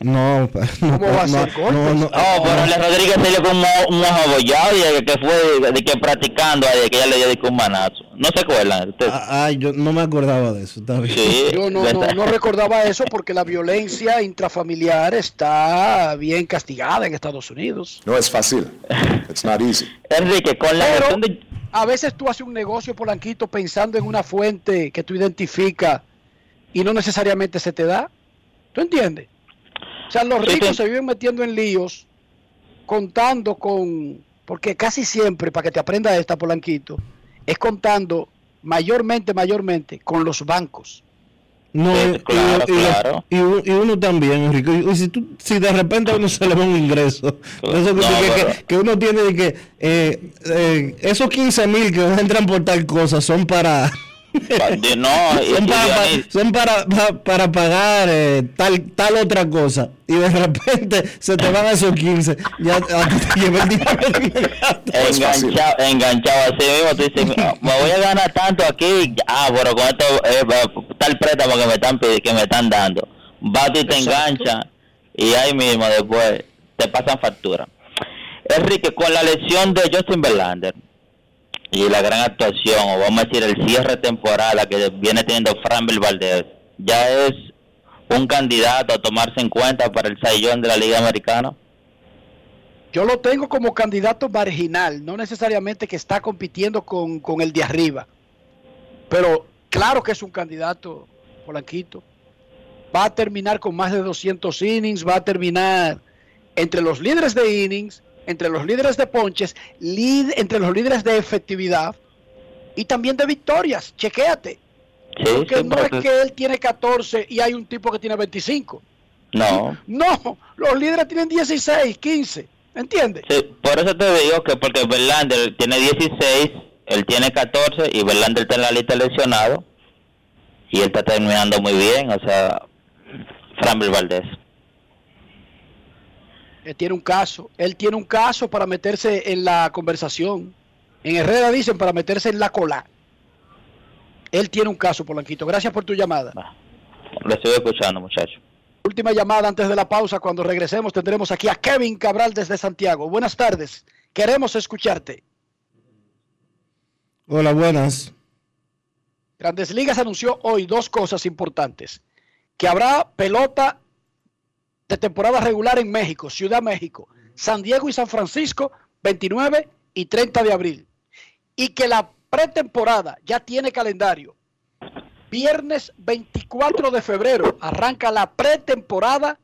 No, no, ¿Cómo va a ser no, no, no. Oh, pero Ale Rodríguez se dio como un ojo abollado y de que fue de que practicando de que ella le dio un manazo. ¿No se acuerdan? Ustedes- Ah, Ay, yo no me acordaba de eso, está bien. Sí, Yo no, no, no recordaba eso porque la violencia intrafamiliar está bien castigada en Estados Unidos. No es fácil. It's not easy. Enrique, con la Pero de... a veces tú haces un negocio, Polanquito, pensando en una fuente que tú identificas y no necesariamente se te da. ¿Tú entiendes? O sea, los Sí, ricos sí. se viven metiendo en líos contando con... Porque casi siempre, para que te aprenda esta, Polanquito, es contando mayormente, mayormente con los bancos. No, Sí, claro, y, y- claro. y uno- y uno también, Enrique. Y si, tú, si de repente a uno se le va un ingreso, eso que, No, que- pero- que- que uno tiene de que eh, eh, esos 15 mil que entran por tal cosa son para. no, son para, son para, pa- para pagar eh, tal tal otra cosa. Y de repente se te van esos 15 ya a te lleva el dinero enganchado, enganchado así mismo, tú dices, "Ah, me voy a ganar tanto aquí, ah, pero con esto, eh, tal préstamo que me están que me están dando, va y te engancha y ahí mismo después te pasan factura. Enrique, con la lesión de Justin Verlander y la gran actuación, o vamos a decir el cierre de temporada que viene teniendo Framber Valdez, ya es un candidato a tomarse en cuenta para el sayón de la Liga Americana. Yo lo tengo como candidato marginal, no necesariamente que está compitiendo con, con el de arriba. Pero claro que es un candidato, Polanquito. Va a terminar con más de 200 innings, va a terminar entre los líderes de innings, entre los líderes de ponches, lid- entre los líderes de efectividad y también de victorias. Chequéate. Sí, Porque sí, no es que él tiene 14 y hay un tipo que tiene 25. No, No, los líderes tienen 16, 15. ¿Entiendes? Sí, por eso te digo que porque Verlander tiene 16, él tiene 14 y Verlander está en la lista lesionado y él está terminando muy bien, o sea, Framber Valdez. Él tiene un caso. Él tiene un caso para meterse en la conversación. En Herrera dicen para meterse en la cola. Él tiene un caso, Polanquito. Gracias por tu llamada. Lo estoy escuchando, muchacho. Última llamada antes de la pausa. Cuando regresemos tendremos aquí a Kevin Cabral desde Santiago. Buenas tardes. Queremos escucharte. Hola, buenas. Grandes Ligas anunció hoy dos cosas importantes. Que habrá pelota de temporada regular en México, Ciudad México, San Diego y San Francisco, 29 y 30 de abril. Y que la pretemporada ya tiene calendario. Viernes 24 de febrero arranca la pretemporada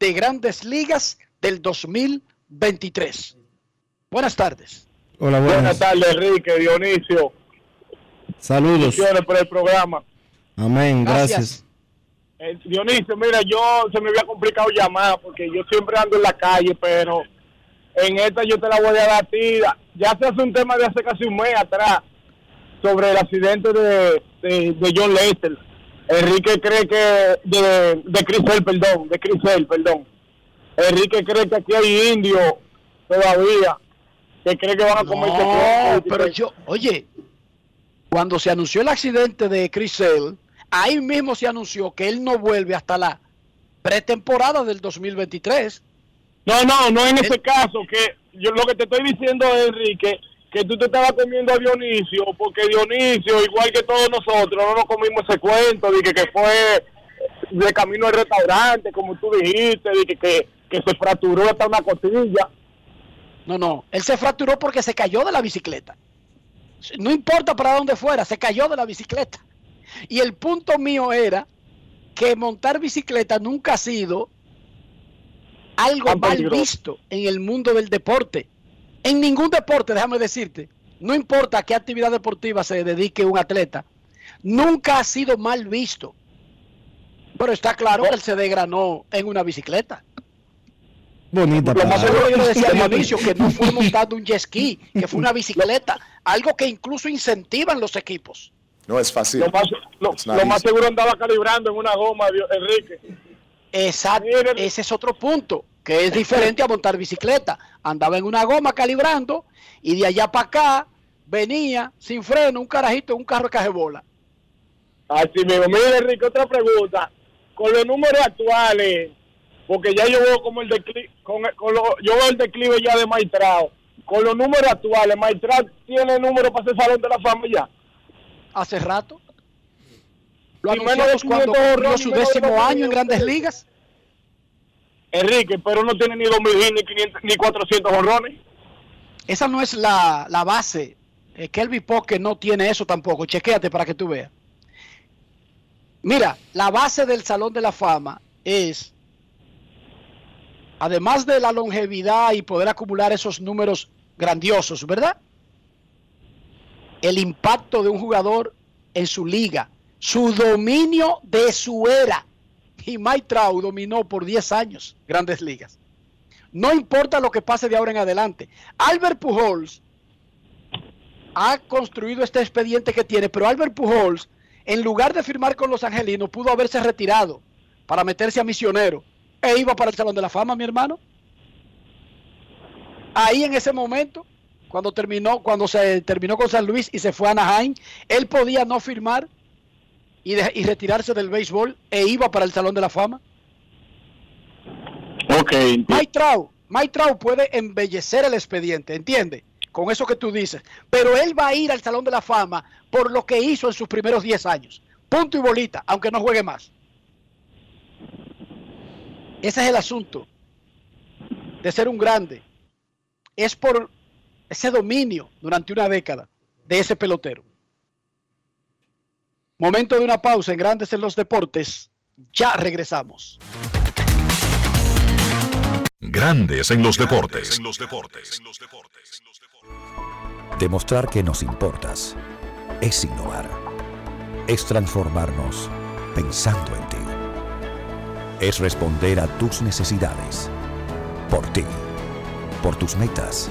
de Grandes Ligas del 2023. Buenas tardes. Hola, Buenas buenas. tardes, Enrique, Dionisio. Saludos. Bendiciones por el programa. Amén, gracias. Eh, Dionisio, mira, yo se me había complicado llamar porque yo siempre ando en la calle, pero en esta yo te la voy a dar a ti. Ya se hace un tema de hace casi un mes atrás sobre el accidente de, de, de John Lester. Enrique cree que, de, de Crisel, perdón, de Crisel, perdón. Enrique cree que aquí hay indios todavía que cree que van a comerse No, pero yo, oye, cuando se anunció el accidente de Chris Sale, ahí mismo se anunció que él no vuelve hasta la pretemporada del 2023. No, no, no en ese caso, que yo lo que te estoy diciendo, Enrique, que tú te estabas comiendo a Dionisio, porque Dionisio, igual que todos nosotros, no nos comimos ese cuento de que, que fue de camino al restaurante, como tú dijiste, de que, que, que se fracturó hasta una costilla. No, no, él se fracturó porque se cayó de la bicicleta. No importa para dónde fuera, se cayó de la bicicleta. Y el punto mío era que montar bicicleta nunca ha sido algo Tan mal peligroso. visto en el mundo del deporte. En ningún deporte, déjame decirte, no importa a qué actividad deportiva se dedique un atleta, nunca ha sido mal visto. Pero está claro que él se desgranó en una bicicleta. Bonita Lo más seguro yo le decía a Dionisio que no fue montando un jet ski, que fue una bicicleta, algo que incluso incentivan los equipos. No es fácil. Lo más, lo, lo seguro andaba calibrando en una goma, Enrique. Exacto, ese es otro punto. que es diferente a montar bicicleta. Andaba en una goma calibrando y de allá para acá venía sin freno un carajito en un carro de cajebola. Así mismo. Mire, Enrique, otra pregunta. Con los números actuales, porque ya yo veo como el declive, con, con lo- yo veo el declive ya de Maitrao. Con los números actuales, Maitrao tiene número para ser salón de la fama ya. Hace rato. Lo anunciamos cuando 500 cumplió su décimo 2 año en Grandes. Ligas. Enrique, pero no tiene ni 2000 hits, ni 500, ni 400 honrones. Esa no es la, la base. Eh, Kelby Pocket no tiene eso tampoco. Chequéate para que tú veas. Mira, la base del Salón de la Fama es, además de la longevidad y poder acumular esos números grandiosos, ¿verdad? El impacto de un jugador en su liga, su dominio de su era. Y Mike Trout dominó por 10 años grandes ligas. No importa lo que pase de ahora en adelante. Albert Pujols ha construido este expediente que tiene, pero Albert Pujols, en lugar de firmar con los angelinos, pudo haberse retirado para meterse a misionero e iba para el Salón de la Fama, mi hermano. Ahí en ese momento, cuando terminó, cuando se terminó con San Luis y se fue a Anaheim, él podía no firmar y, de- y retirarse del béisbol e iba para el Salón de la Fama. Ok. Mike Trout, Mike Trout puede embellecer el expediente, ¿entiende? Con eso que tú dices. Pero él va a ir al Salón de la Fama por lo que hizo en sus primeros 10 años. Punto y bolita, aunque no juegue más. Ese es el asunto de ser un grande. Es por ese dominio durante una década de ese pelotero. Momento de una pausa en Grandes en los Deportes. Ya regresamos. Grandes en los deportes. Demostrar que nos importas es innovar. Es transformarnos pensando en ti. Es responder a tus necesidades. Por ti. Por tus metas.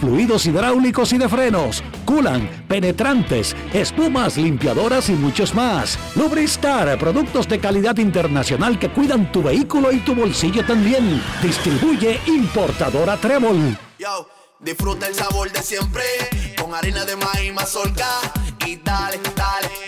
fluidos hidráulicos y de frenos, culan, penetrantes, espumas, limpiadoras y muchos más. Lubristar, productos de calidad internacional que cuidan tu vehículo y tu bolsillo también. Distribuye importadora Trébol. Disfruta el sabor de siempre con harina de maíz mazorca y dale, dale.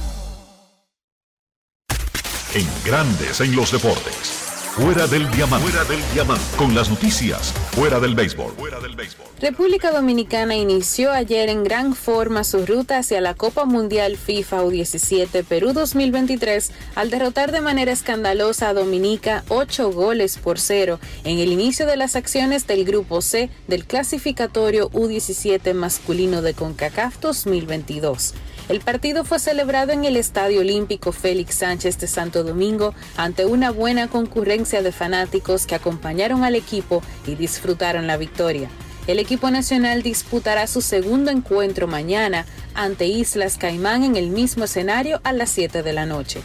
En Grandes en los deportes. Fuera del diamante. Fuera del diamante. Con las noticias. Fuera del béisbol. Fuera del béisbol. República Dominicana inició ayer en gran forma su ruta hacia la Copa Mundial FIFA U17 Perú 2023 al derrotar de manera escandalosa a Dominica 8 goles por cero en el inicio de las acciones del Grupo C del clasificatorio U17 masculino de CONCACAF 2022. El partido fue celebrado en el Estadio Olímpico Félix Sánchez de Santo Domingo ante una buena concurrencia de fanáticos que acompañaron al equipo y disfrutaron la victoria. El equipo nacional disputará su segundo encuentro mañana ante Islas Caimán en el mismo escenario a las 7 de la noche.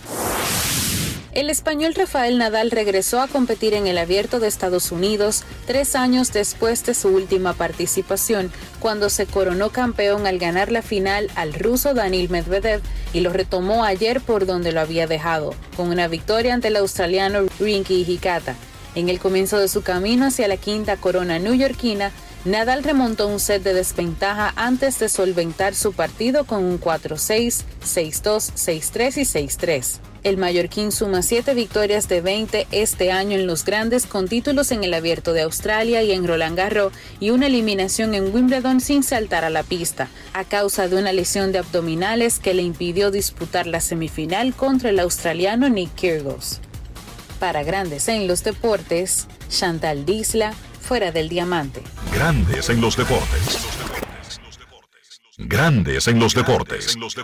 El español Rafael Nadal regresó a competir en el Abierto de Estados Unidos tres años después de su última participación, cuando se coronó campeón al ganar la final al ruso Daniil Medvedev y lo retomó ayer por donde lo había dejado, con una victoria ante el australiano Rinky Hikata. En el comienzo de su camino hacia la quinta corona neoyorquina, Nadal remontó un set de desventaja antes de solventar su partido con un 4-6, 6-2, 6-3 y 6-3. El mallorquín suma 7 victorias de 20 este año en los grandes con títulos en el Abierto de Australia y en Roland Garros y una eliminación en Wimbledon sin saltar a la pista, a causa de una lesión de abdominales que le impidió disputar la semifinal contra el australiano Nick Kyrgios. Para Grandes en los Deportes, Chantal Disla, fuera del diamante. Grandes en los deportes. Grandes en los deportes. Los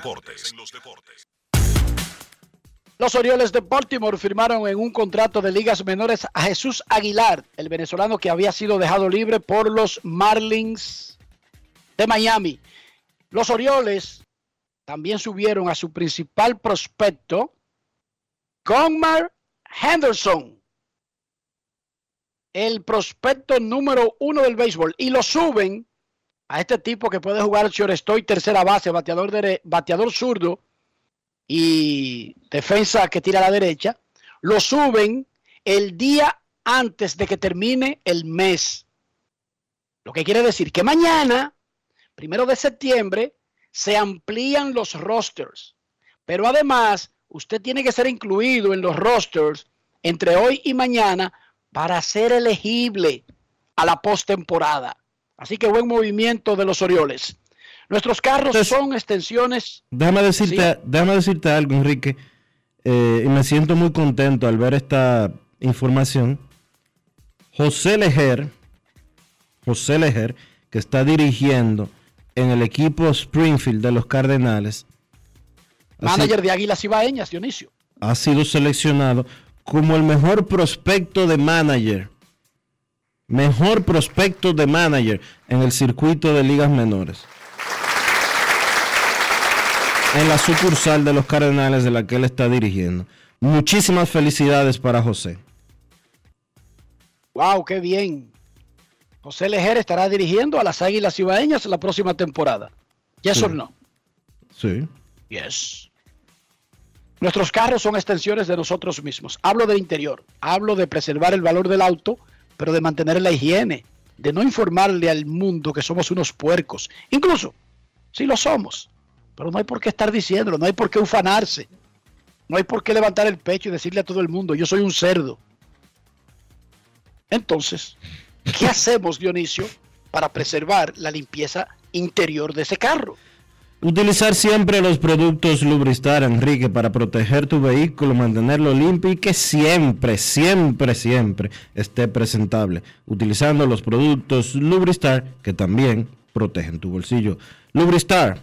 Orioles de Baltimore firmaron en un contrato de ligas menores a Jesús Aguilar, el venezolano que había sido dejado libre por los Marlins de Miami. Los Orioles también subieron a su principal prospecto, Gunmar Henderson, el prospecto número uno del béisbol, y lo suben a este tipo que puede jugar estoy tercera base, bateador, de, bateador zurdo, y defensa que tira a la derecha, lo suben el día antes de que termine el mes. Lo que quiere decir que mañana, primero de septiembre, se amplían los rosters. Pero además, usted tiene que ser incluido en los rosters entre hoy y mañana para ser elegible a la postemporada. Así que buen movimiento de los Orioles. Nuestros carros son extensiones. Déjame decirte, déjame decirte algo, Enrique. Eh, y me siento muy contento al ver esta información. José Lejer, José Lejer, que está dirigiendo en el equipo Springfield de los Cardenales. Manager de Águilas Ibaeñas, Dionisio. Ha sido seleccionado como el mejor prospecto de manager. Mejor prospecto de manager en el circuito de ligas menores en la sucursal de los Cardenales de la que él está dirigiendo. Muchísimas felicidades para José. Wow, qué bien. José Lejer estará dirigiendo a las Águilas Ibaeñas la próxima temporada. ¿Yes sí. o no? Sí. Yes. Nuestros carros son extensiones de nosotros mismos. Hablo del interior, hablo de preservar el valor del auto, pero de mantener la higiene, de no informarle al mundo que somos unos puercos. Incluso, si lo somos, pero no hay por qué estar diciéndolo, no hay por qué ufanarse. No hay por qué levantar el pecho y decirle a todo el mundo, yo soy un cerdo. Entonces, ¿qué hacemos, Dionisio, para preservar la limpieza interior de ese carro? Utilizar siempre los productos Lubristar, Enrique, para proteger tu vehículo, mantenerlo limpio y que siempre, siempre, siempre esté presentable. Utilizando los productos Lubristar que también protegen tu bolsillo. Lubristar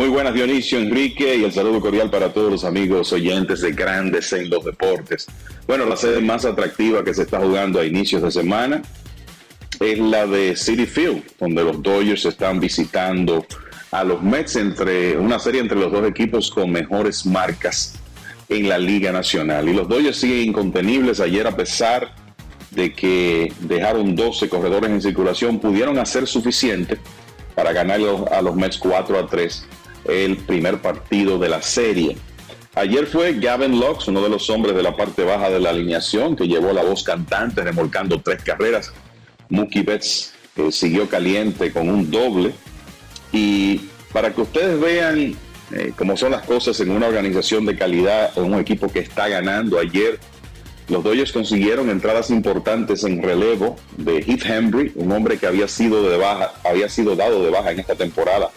Muy buenas Dionisio, Enrique y el saludo cordial para todos los amigos oyentes de Grandes en los Deportes. Bueno, la sede más atractiva que se está jugando a inicios de semana es la de City Field, donde los Dodgers están visitando a los Mets entre una serie entre los dos equipos con mejores marcas en la Liga Nacional. Y los Dodgers siguen incontenibles. Ayer, a pesar de que dejaron 12 corredores en circulación, pudieron hacer suficiente para ganar a los Mets 4 a 3 el primer partido de la serie. Ayer fue Gavin Lux, uno de los hombres de la parte baja de la alineación, que llevó la voz cantante remolcando tres carreras. Mookie Betts eh, siguió caliente con un doble. Y para que ustedes vean eh, cómo son las cosas en una organización de calidad, en un equipo que está ganando, ayer los Dodgers consiguieron entradas importantes en relevo de Heath Henry, un hombre que había sido de baja, había sido dado de baja en esta temporada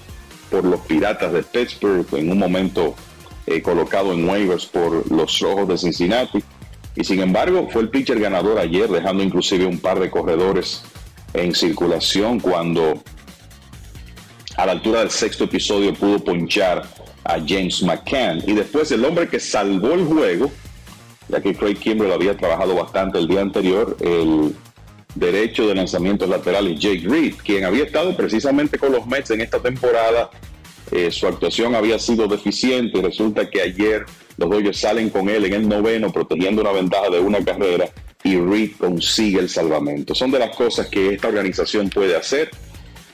por los Piratas de Pittsburgh, en un momento eh, colocado en waivers por los Rojos de Cincinnati. Y sin embargo, fue el pitcher ganador ayer, dejando inclusive un par de corredores en circulación cuando a la altura del sexto episodio pudo ponchar a James McCann. Y después el hombre que salvó el juego, ya que Craig Kimbrell había trabajado bastante el día anterior, el derecho de lanzamientos laterales, Jake Reed, quien había estado precisamente con los Mets en esta temporada. Eh, su actuación había sido deficiente y resulta que ayer los Dodgers salen con él en el noveno, protegiendo una ventaja de una carrera y Reed consigue el salvamento. Son de las cosas que esta organización puede hacer.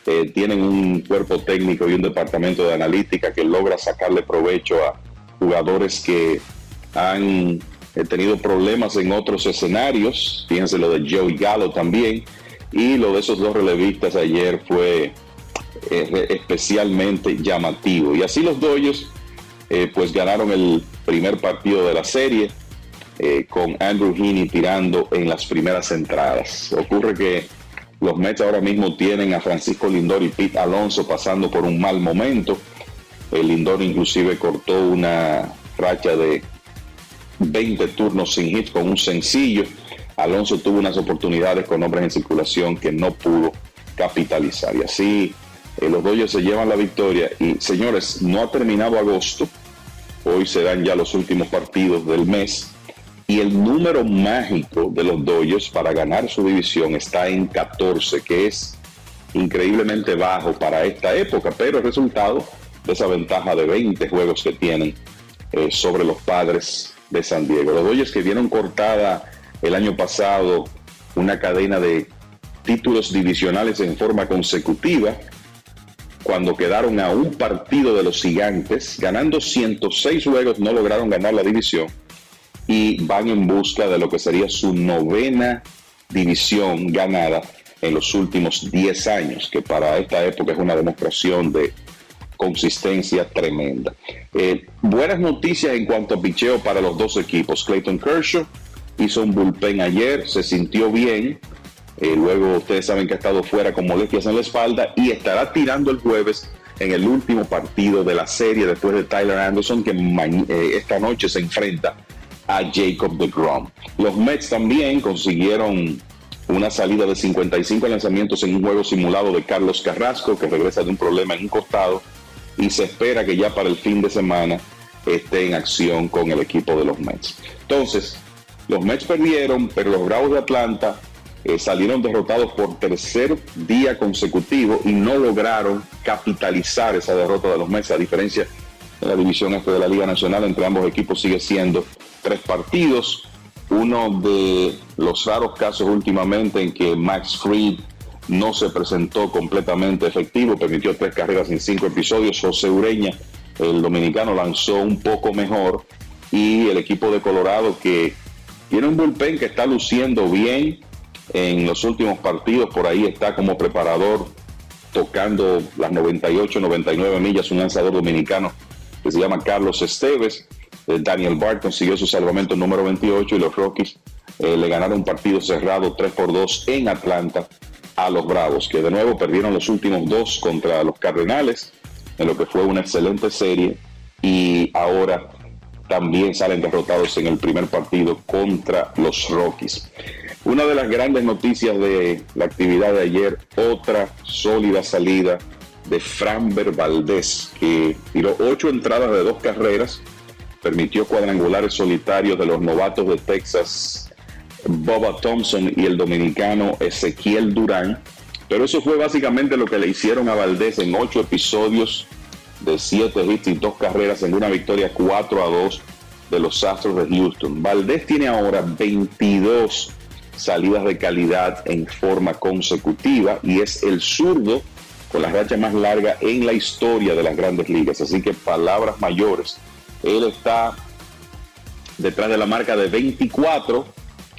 Eh, tienen un cuerpo técnico y un departamento de analítica que logra sacarle provecho a jugadores que han He tenido problemas en otros escenarios, fíjense lo de Joey Gallo también, y lo de esos dos relevistas ayer fue eh, especialmente llamativo. Y así los Dodgers eh, pues ganaron el primer partido de la serie eh, con Andrew Heaney tirando en las primeras entradas. Ocurre que los Mets ahora mismo tienen a Francisco Lindor y Pete Alonso pasando por un mal momento. El Lindor inclusive cortó una racha de 20 turnos sin hit con un sencillo. Alonso tuvo unas oportunidades con hombres en circulación que no pudo capitalizar. Y así eh, los Dodgers se llevan la victoria. Y señores, no ha terminado agosto. Hoy serán ya los últimos partidos del mes. Y el número mágico de los Dodgers para ganar su división está en 14, que es increíblemente bajo para esta época, pero el resultado de esa ventaja de 20 juegos que tienen eh, sobre los padres de San Diego. Los Dodgers que vieron cortada el año pasado una cadena de títulos divisionales en forma consecutiva, cuando quedaron a un partido de los gigantes, ganando 106 juegos, no lograron ganar la división y van en busca de lo que sería su novena división ganada en los últimos 10 años, que para esta época es una demostración de consistencia tremenda. Eh, buenas noticias en cuanto a picheo para los dos equipos. Clayton Kershaw hizo un bullpen ayer, se sintió bien. Eh, luego ustedes saben que ha estado fuera con molestias en la espalda y estará tirando el jueves en el último partido de la serie después de Tyler Anderson que eh, esta noche se enfrenta a Jacob de Grom. Los Mets también consiguieron una salida de 55 lanzamientos en un juego simulado de Carlos Carrasco que regresa de un problema en un costado y se espera que ya para el fin de semana esté en acción con el equipo de los Mets. Entonces, los Mets perdieron, pero los Bravos de Atlanta eh, salieron derrotados por tercer día consecutivo y no lograron capitalizar esa derrota de los Mets, a diferencia de la división este de la Liga Nacional, entre ambos equipos sigue siendo tres partidos. Uno de los raros casos últimamente en que Max Fried no se presentó completamente efectivo, permitió tres carreras en cinco episodios. José Ureña, el dominicano, lanzó un poco mejor y el equipo de Colorado que tiene un bullpen que está luciendo bien en los últimos partidos, por ahí está como preparador tocando las 98, 99 millas, un lanzador dominicano que se llama Carlos Esteves. Eh, Daniel Bart consiguió su salvamento número 28 y los Rockies eh, le ganaron un partido cerrado 3 por 2 en Atlanta a los Bravos, que de nuevo perdieron los últimos dos contra los Cardenales, en lo que fue una excelente serie, y ahora también salen derrotados en el primer partido contra los Rockies. Una de las grandes noticias de la actividad de ayer, otra sólida salida de Framber Valdés, que tiró ocho entradas de dos carreras, permitió cuadrangulares solitarios de los novatos de Texas Boba Thompson y el dominicano Ezequiel Durán. Pero eso fue básicamente lo que le hicieron a Valdés en ocho episodios de siete hits y dos carreras en una victoria 4 a 2 de los Astros de Houston. Valdés tiene ahora 22 salidas de calidad en forma consecutiva y es el zurdo con la racha más larga en la historia de las grandes ligas. Así que palabras mayores. Él está detrás de la marca de 24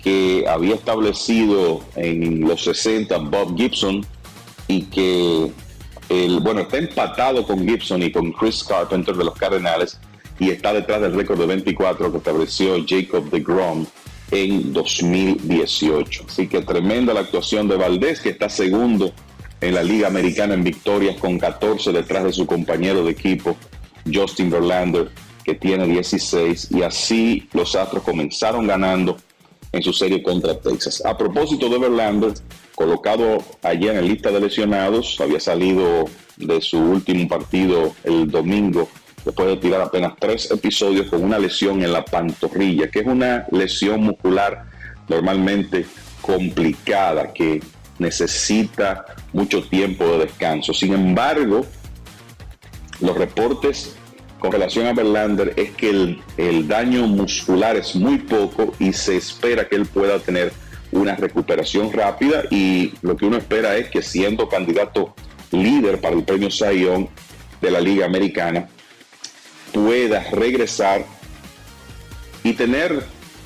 que había establecido en los 60 Bob Gibson y que el, bueno, está empatado con Gibson y con Chris Carpenter de los Cardenales y está detrás del récord de 24 que estableció Jacob de Grom en 2018. Así que tremenda la actuación de Valdés, que está segundo en la Liga Americana en victorias con 14 detrás de su compañero de equipo, Justin Verlander, que tiene 16. Y así los Astros comenzaron ganando en su serie contra Texas. A propósito de Verlander, colocado allá en la lista de lesionados, había salido de su último partido el domingo después de tirar apenas tres episodios con una lesión en la pantorrilla, que es una lesión muscular normalmente complicada que necesita mucho tiempo de descanso. Sin embargo, los reportes con relación a Verlander es que el, el, daño muscular es muy poco y se espera que él pueda tener una recuperación rápida y lo que uno espera es que siendo candidato líder para el premio Sayón de la Liga Americana pueda regresar y tener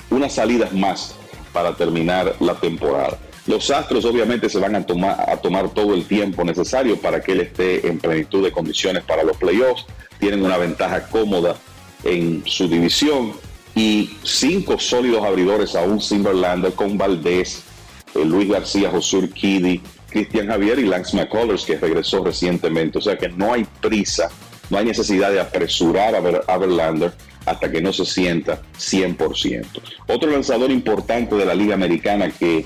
unas salidas más para terminar la temporada. Los Astros obviamente se van a tomar, a tomar todo el tiempo necesario para que él esté en plenitud de condiciones para los playoffs. Tienen una ventaja cómoda en su división y cinco sólidos abridores aún sin Verlander con Valdés, eh, Luis García, Josur Kiddy, Cristian Javier y Lance McCullers que regresó recientemente. O sea que no hay prisa, no hay necesidad de apresurar a, Ver, a Verlander hasta que no se sienta 100%. Otro lanzador importante de la Liga Americana que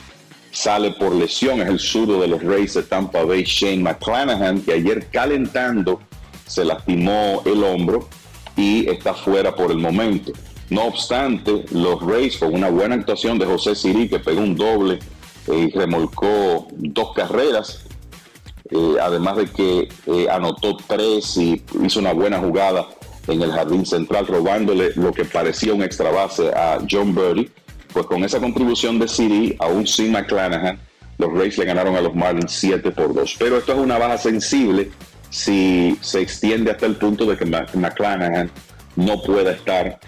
sale por lesión es el zurdo de los Rays de Tampa Bay, Shane McClanahan, que ayer calentando se lastimó el hombro y está fuera por el momento. No obstante, los Rays con una buena actuación de José Siri, que pegó un doble y remolcó dos carreras, eh, además de que eh, anotó tres y hizo una buena jugada en el jardín central, robándole lo que parecía un extra base a John Birdie. Pues con esa contribución de Siri, aún sin McClanahan, los Rays le ganaron a los Marlins 7 por 2. Pero esto es una baja sensible si se extiende hasta el punto de que McClanahan no pueda estar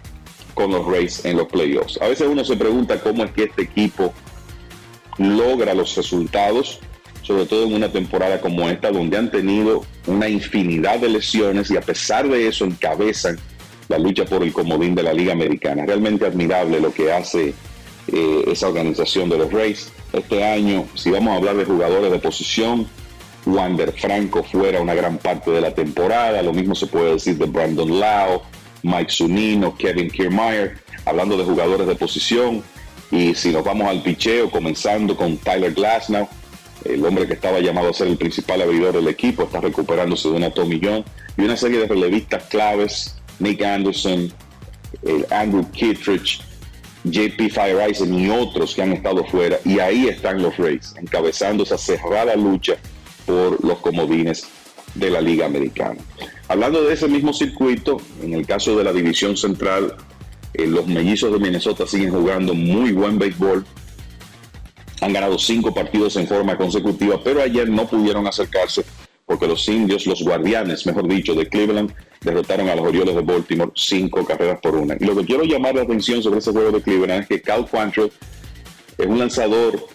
con los Rays en los playoffs. A veces uno se pregunta cómo es que este equipo logra los resultados, sobre todo en una temporada como esta, donde han tenido una infinidad de lesiones y a pesar de eso encabezan la lucha por el comodín de la Liga Americana. Realmente admirable lo que hace eh, esa organización de los Rays. Este año, si vamos a hablar de jugadores de posición, Wander Franco fuera una gran parte de la temporada, lo mismo se puede decir de Brandon Lau, Mike Zunino, Kevin Kiermaier, hablando de jugadores de posición, y si nos vamos al picheo, comenzando con Tyler Glasnow, el hombre que estaba llamado a ser el principal abridor del equipo, está recuperándose de una tomillón, y una serie de relevistas claves, Nick Anderson, Andrew Kittredge, JP Fireisen y otros que han estado fuera, y ahí están los Rays, encabezando esa cerrada lucha por los comodines de la Liga Americana. Hablando de ese mismo circuito, en el caso de la División Central, eh, los mellizos de Minnesota siguen jugando muy buen béisbol. Han ganado cinco partidos en forma consecutiva, pero ayer no pudieron acercarse porque los indios, los guardianes, mejor dicho, de Cleveland, derrotaron a los Orioles de Baltimore cinco carreras por una. Y lo que quiero llamar la atención sobre ese juego de Cleveland es que Cal Quantrill es un lanzador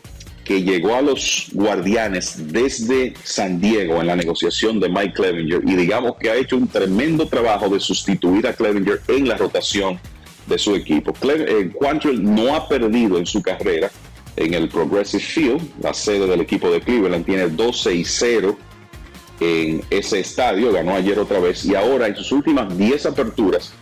que llegó a los guardianes desde San Diego en la negociación de Mike Clevenger y digamos que ha hecho un tremendo trabajo de sustituir a Clevenger en la rotación de su equipo. Eh, Quantrill no ha perdido en su carrera en el Progressive Field, la sede del equipo de Cleveland, tiene 12 y 0 en ese estadio, ganó ayer otra vez y ahora en sus últimas 10 aperturas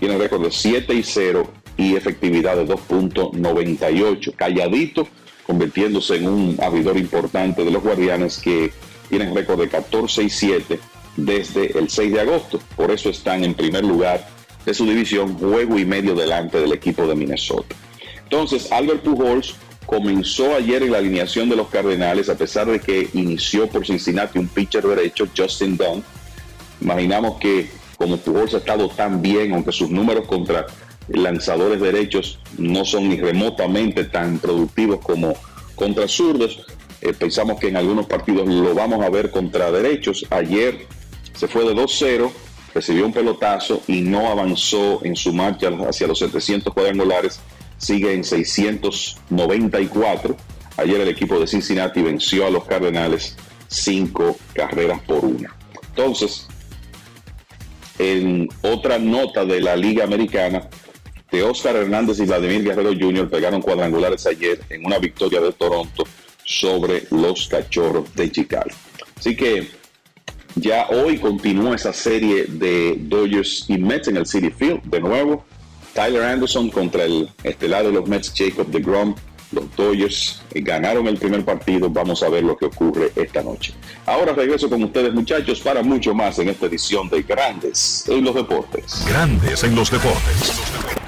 tiene récord de 7 y 0 y efectividad de 2.98, calladito, convirtiéndose en un abridor importante de los guardianes que tienen récord de 14 y 7 desde el 6 de agosto, por eso están en primer lugar de su división, juego y medio delante del equipo de Minnesota. Entonces, Albert Pujols comenzó ayer en la alineación de los Cardenales, a pesar de que inició por Cincinnati un pitcher derecho, Justin Dunn. Imaginamos que como Pujols ha estado tan bien, aunque sus números contra lanzadores derechos no son ni remotamente tan productivos como contra zurdos, eh, pensamos que en algunos partidos lo vamos a ver contra derechos. Ayer se fue de 2-0 recibió un pelotazo y no avanzó en su marcha hacia los 700 cuadrangulares, sigue en 694. Ayer el equipo de Cincinnati venció a los Cardenales cinco carreras por una. Entonces, en otra nota de la Liga Americana, de Oscar Hernández y Vladimir Guerrero Jr. pegaron cuadrangulares ayer en una victoria de Toronto sobre los Cachorros de Chicago. Así que ya hoy continúa esa serie de Dodgers y Mets en el City Field. De nuevo, Tyler Anderson contra el estelar de los Mets, Jacob de Grom. Los Dodgers ganaron el primer partido. Vamos a ver lo que ocurre esta noche. Ahora regreso con ustedes, muchachos, para mucho más en esta edición de Grandes en los Deportes. Grandes en los Deportes.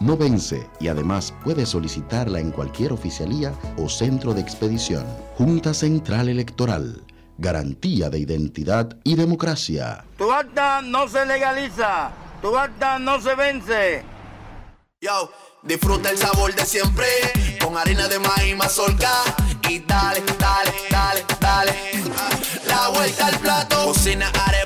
no vence y además puedes solicitarla en cualquier oficialía o centro de expedición. Junta Central Electoral. Garantía de identidad y democracia. Tu acta no se legaliza, tu acta no se vence. Yo, disfruta el sabor de siempre con harina de maíz mazorca y dale, dale, dale, dale. La vuelta al plato, cocina arepa,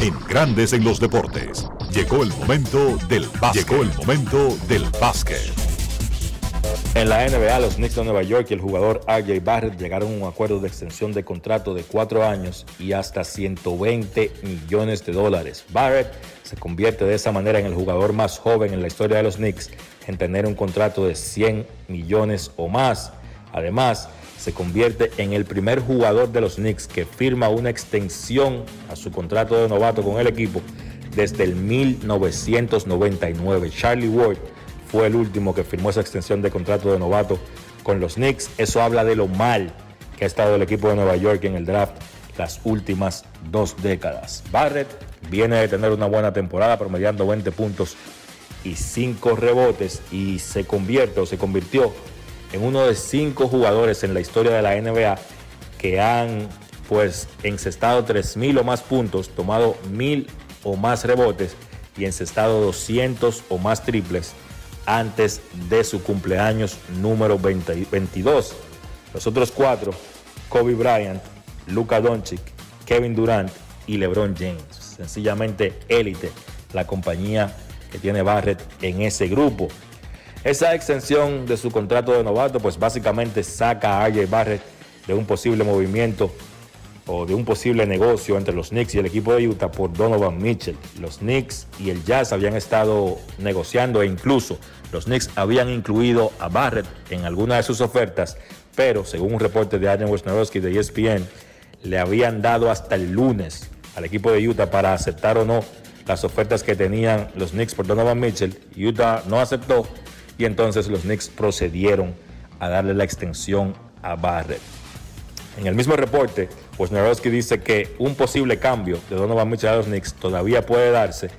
En Grandes en los Deportes. Llegó el momento del básquet. Llegó el momento del básquet. En la NBA, los Knicks de Nueva York y el jugador RJ Barrett llegaron a un acuerdo de extensión de contrato de cuatro años y hasta 120 millones de dólares. Barrett se convierte de esa manera en el jugador más joven en la historia de los Knicks en tener un contrato de 100 millones o más. Además, se convierte en el primer jugador de los Knicks que firma una extensión a su contrato de novato con el equipo desde el 1999. Charlie Ward fue el último que firmó esa extensión de contrato de novato con los Knicks. Eso habla de lo mal que ha estado el equipo de Nueva York en el draft las últimas dos décadas. Barrett viene de tener una buena temporada promediando 20 puntos y 5 rebotes y se convierte o se convirtió en uno de cinco jugadores en la historia de la NBA que han pues encestado 3.000 o más puntos, tomado 1.000 o más rebotes y encestado 200 o más triples antes de su cumpleaños número 20 22. Los otros cuatro, Kobe Bryant, Luka Doncic, Kevin Durant y LeBron James. Sencillamente élite la compañía que tiene Barrett en ese grupo. Esa extensión de su contrato de novato, pues básicamente saca a RJ Barrett de un posible movimiento o de un posible negocio entre los Knicks y el equipo de Utah por Donovan Mitchell. Los Knicks y el Jazz habían estado negociando e incluso los Knicks habían incluido a Barrett en alguna de sus ofertas, pero según un reporte de Adam Wojnarowski de ESPN, le habían dado hasta el lunes al equipo de Utah para aceptar o no las ofertas que tenían los Knicks por Donovan Mitchell. Utah no aceptó y entonces los Knicks procedieron a darle la extensión a Barrett. En el mismo reporte, Wojnarowski dice que un posible cambio de Donovan Mitchell a los Knicks todavía puede darse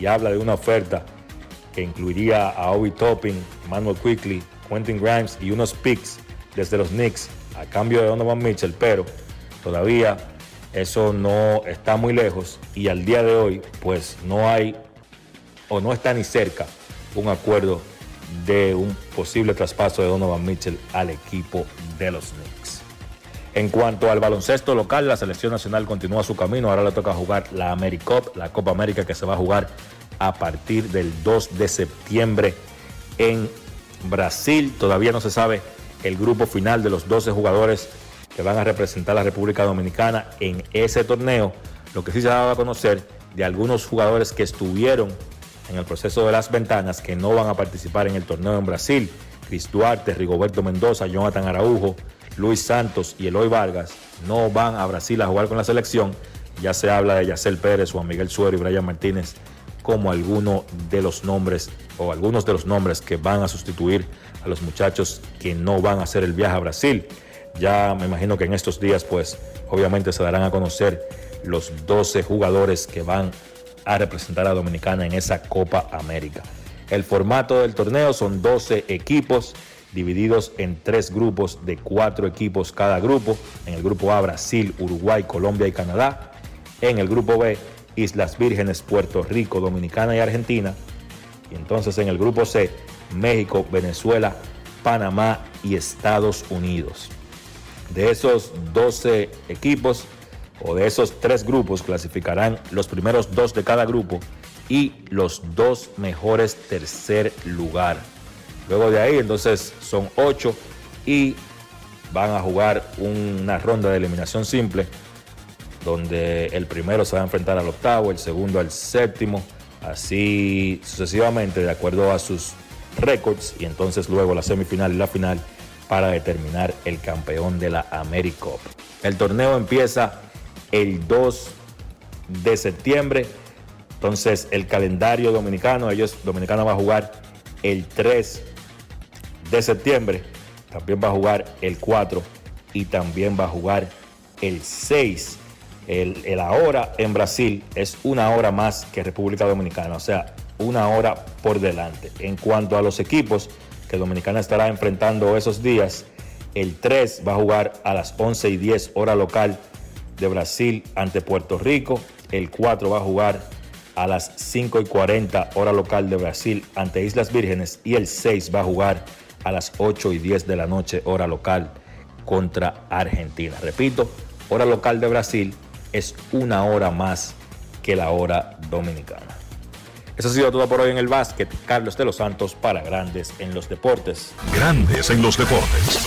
y habla de una oferta que incluiría a Obi Topping, Manuel Quickly, Quentin Grimes y unos picks desde los Knicks a cambio de Donovan Mitchell, pero todavía eso no está muy lejos y al día de hoy pues no hay o no está ni cerca un acuerdo de un posible traspaso de Donovan Mitchell al equipo de los Knicks. En cuanto al baloncesto local, la selección nacional continúa su camino. Ahora le toca jugar la AmeriCup, la Copa América que se va a jugar a partir del 2 de septiembre en Brasil. Todavía no se sabe el grupo final de los 12 jugadores que van a representar a la República Dominicana en ese torneo. Lo que sí se ha dado a conocer de algunos jugadores que estuvieron en el proceso de las ventanas que no van a participar en el torneo en Brasil. Cris Duarte, Rigoberto Mendoza, Jonathan Araujo, Luis Santos y Eloy Vargas no van a Brasil a jugar con la selección. Ya se habla de Yacel Pérez, Juan Miguel Suero y Brian Martínez como algunos de los nombres o algunos de los nombres que van a sustituir a los muchachos que no van a hacer el viaje a Brasil. Ya me imagino que en estos días pues obviamente se darán a conocer los 12 jugadores que van a representar a Dominicana en esa Copa América. El formato del torneo son 12 equipos divididos en tres grupos de cuatro equipos cada grupo. En el grupo A, Brasil, Uruguay, Colombia y Canadá. En el grupo B, Islas Vírgenes, Puerto Rico, Dominicana y Argentina. Y entonces en el grupo C, México, Venezuela, Panamá y Estados Unidos. De esos 12 equipos, o de esos tres grupos clasificarán los primeros dos de cada grupo y los dos mejores tercer lugar. Luego de ahí entonces son ocho y van a jugar una ronda de eliminación simple donde el primero se va a enfrentar al octavo, el segundo al séptimo, así sucesivamente de acuerdo a sus récords y entonces luego la semifinal y la final para determinar el campeón de la AmeriCup. El torneo empieza el 2 de septiembre. Entonces, el calendario dominicano, ellos, Dominicana va a jugar el 3 de septiembre, también va a jugar el 4 y también va a jugar el 6. El, el, ahora en Brasil es una hora más que República Dominicana, o sea, una hora por delante. En cuanto a los equipos que Dominicana estará enfrentando esos días, el 3 va a jugar a las 11 y 10 hora local de Brasil ante Puerto Rico. El 4 va a jugar a las 5 y 40 hora local de Brasil ante Islas Vírgenes. Y el 6 va a jugar a las 8 y 10 de la noche hora local contra Argentina. Repito, hora local de Brasil es una hora más que la hora dominicana. Eso ha sido todo por hoy en el básquet. Carlos de los Santos para Grandes en los Deportes. Grandes en los Deportes.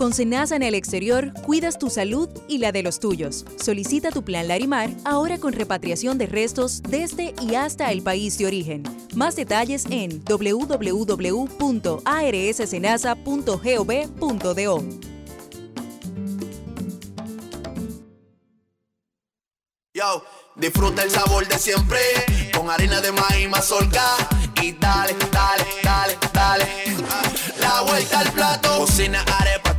Con Senasa en el exterior, cuidas tu salud y la de los tuyos. Solicita tu plan Larimar ahora con repatriación de restos desde y hasta el país de origen. Más detalles en www.arssenasa.gov.do. Yo, disfruta el sabor de siempre con harina de maíz mazorca y dale, dale, dale, dale. La vuelta al plato, cocina arepa,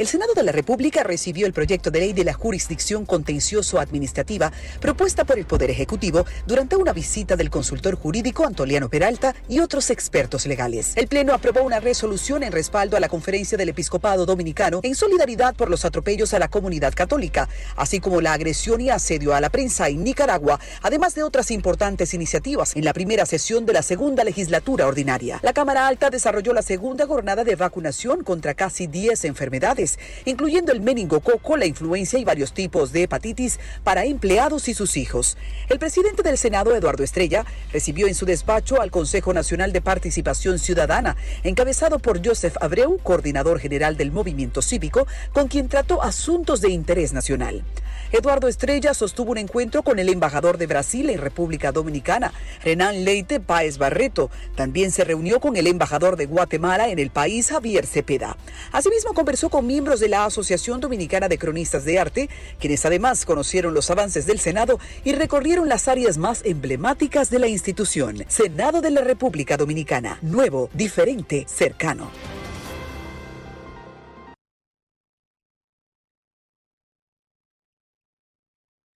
El Senado de la República recibió el proyecto de ley de la jurisdicción contencioso-administrativa propuesta por el Poder Ejecutivo durante una visita del consultor jurídico Antoliano Peralta y otros expertos legales. El Pleno aprobó una resolución en respaldo a la Conferencia del Episcopado Dominicano en solidaridad por los atropellos a la comunidad católica, así como la agresión y asedio a la prensa en Nicaragua, además de otras importantes iniciativas en la primera sesión de la segunda legislatura ordinaria. La Cámara Alta desarrolló la segunda jornada de vacunación contra casi 10 enfermedades incluyendo el meningococo, la influencia y varios tipos de hepatitis para empleados y sus hijos. El presidente del Senado, Eduardo Estrella, recibió en su despacho al Consejo Nacional de Participación Ciudadana, encabezado por Joseph Abreu, coordinador general del movimiento cívico, con quien trató asuntos de interés nacional. Eduardo Estrella sostuvo un encuentro con el embajador de Brasil en República Dominicana, Renan Leite Páez Barreto. También se reunió con el embajador de Guatemala en el país, Javier Cepeda. Asimismo, conversó con miembros de la Asociación Dominicana de Cronistas de Arte, quienes además conocieron los avances del Senado y recorrieron las áreas más emblemáticas de la institución. Senado de la República Dominicana. Nuevo, diferente, cercano.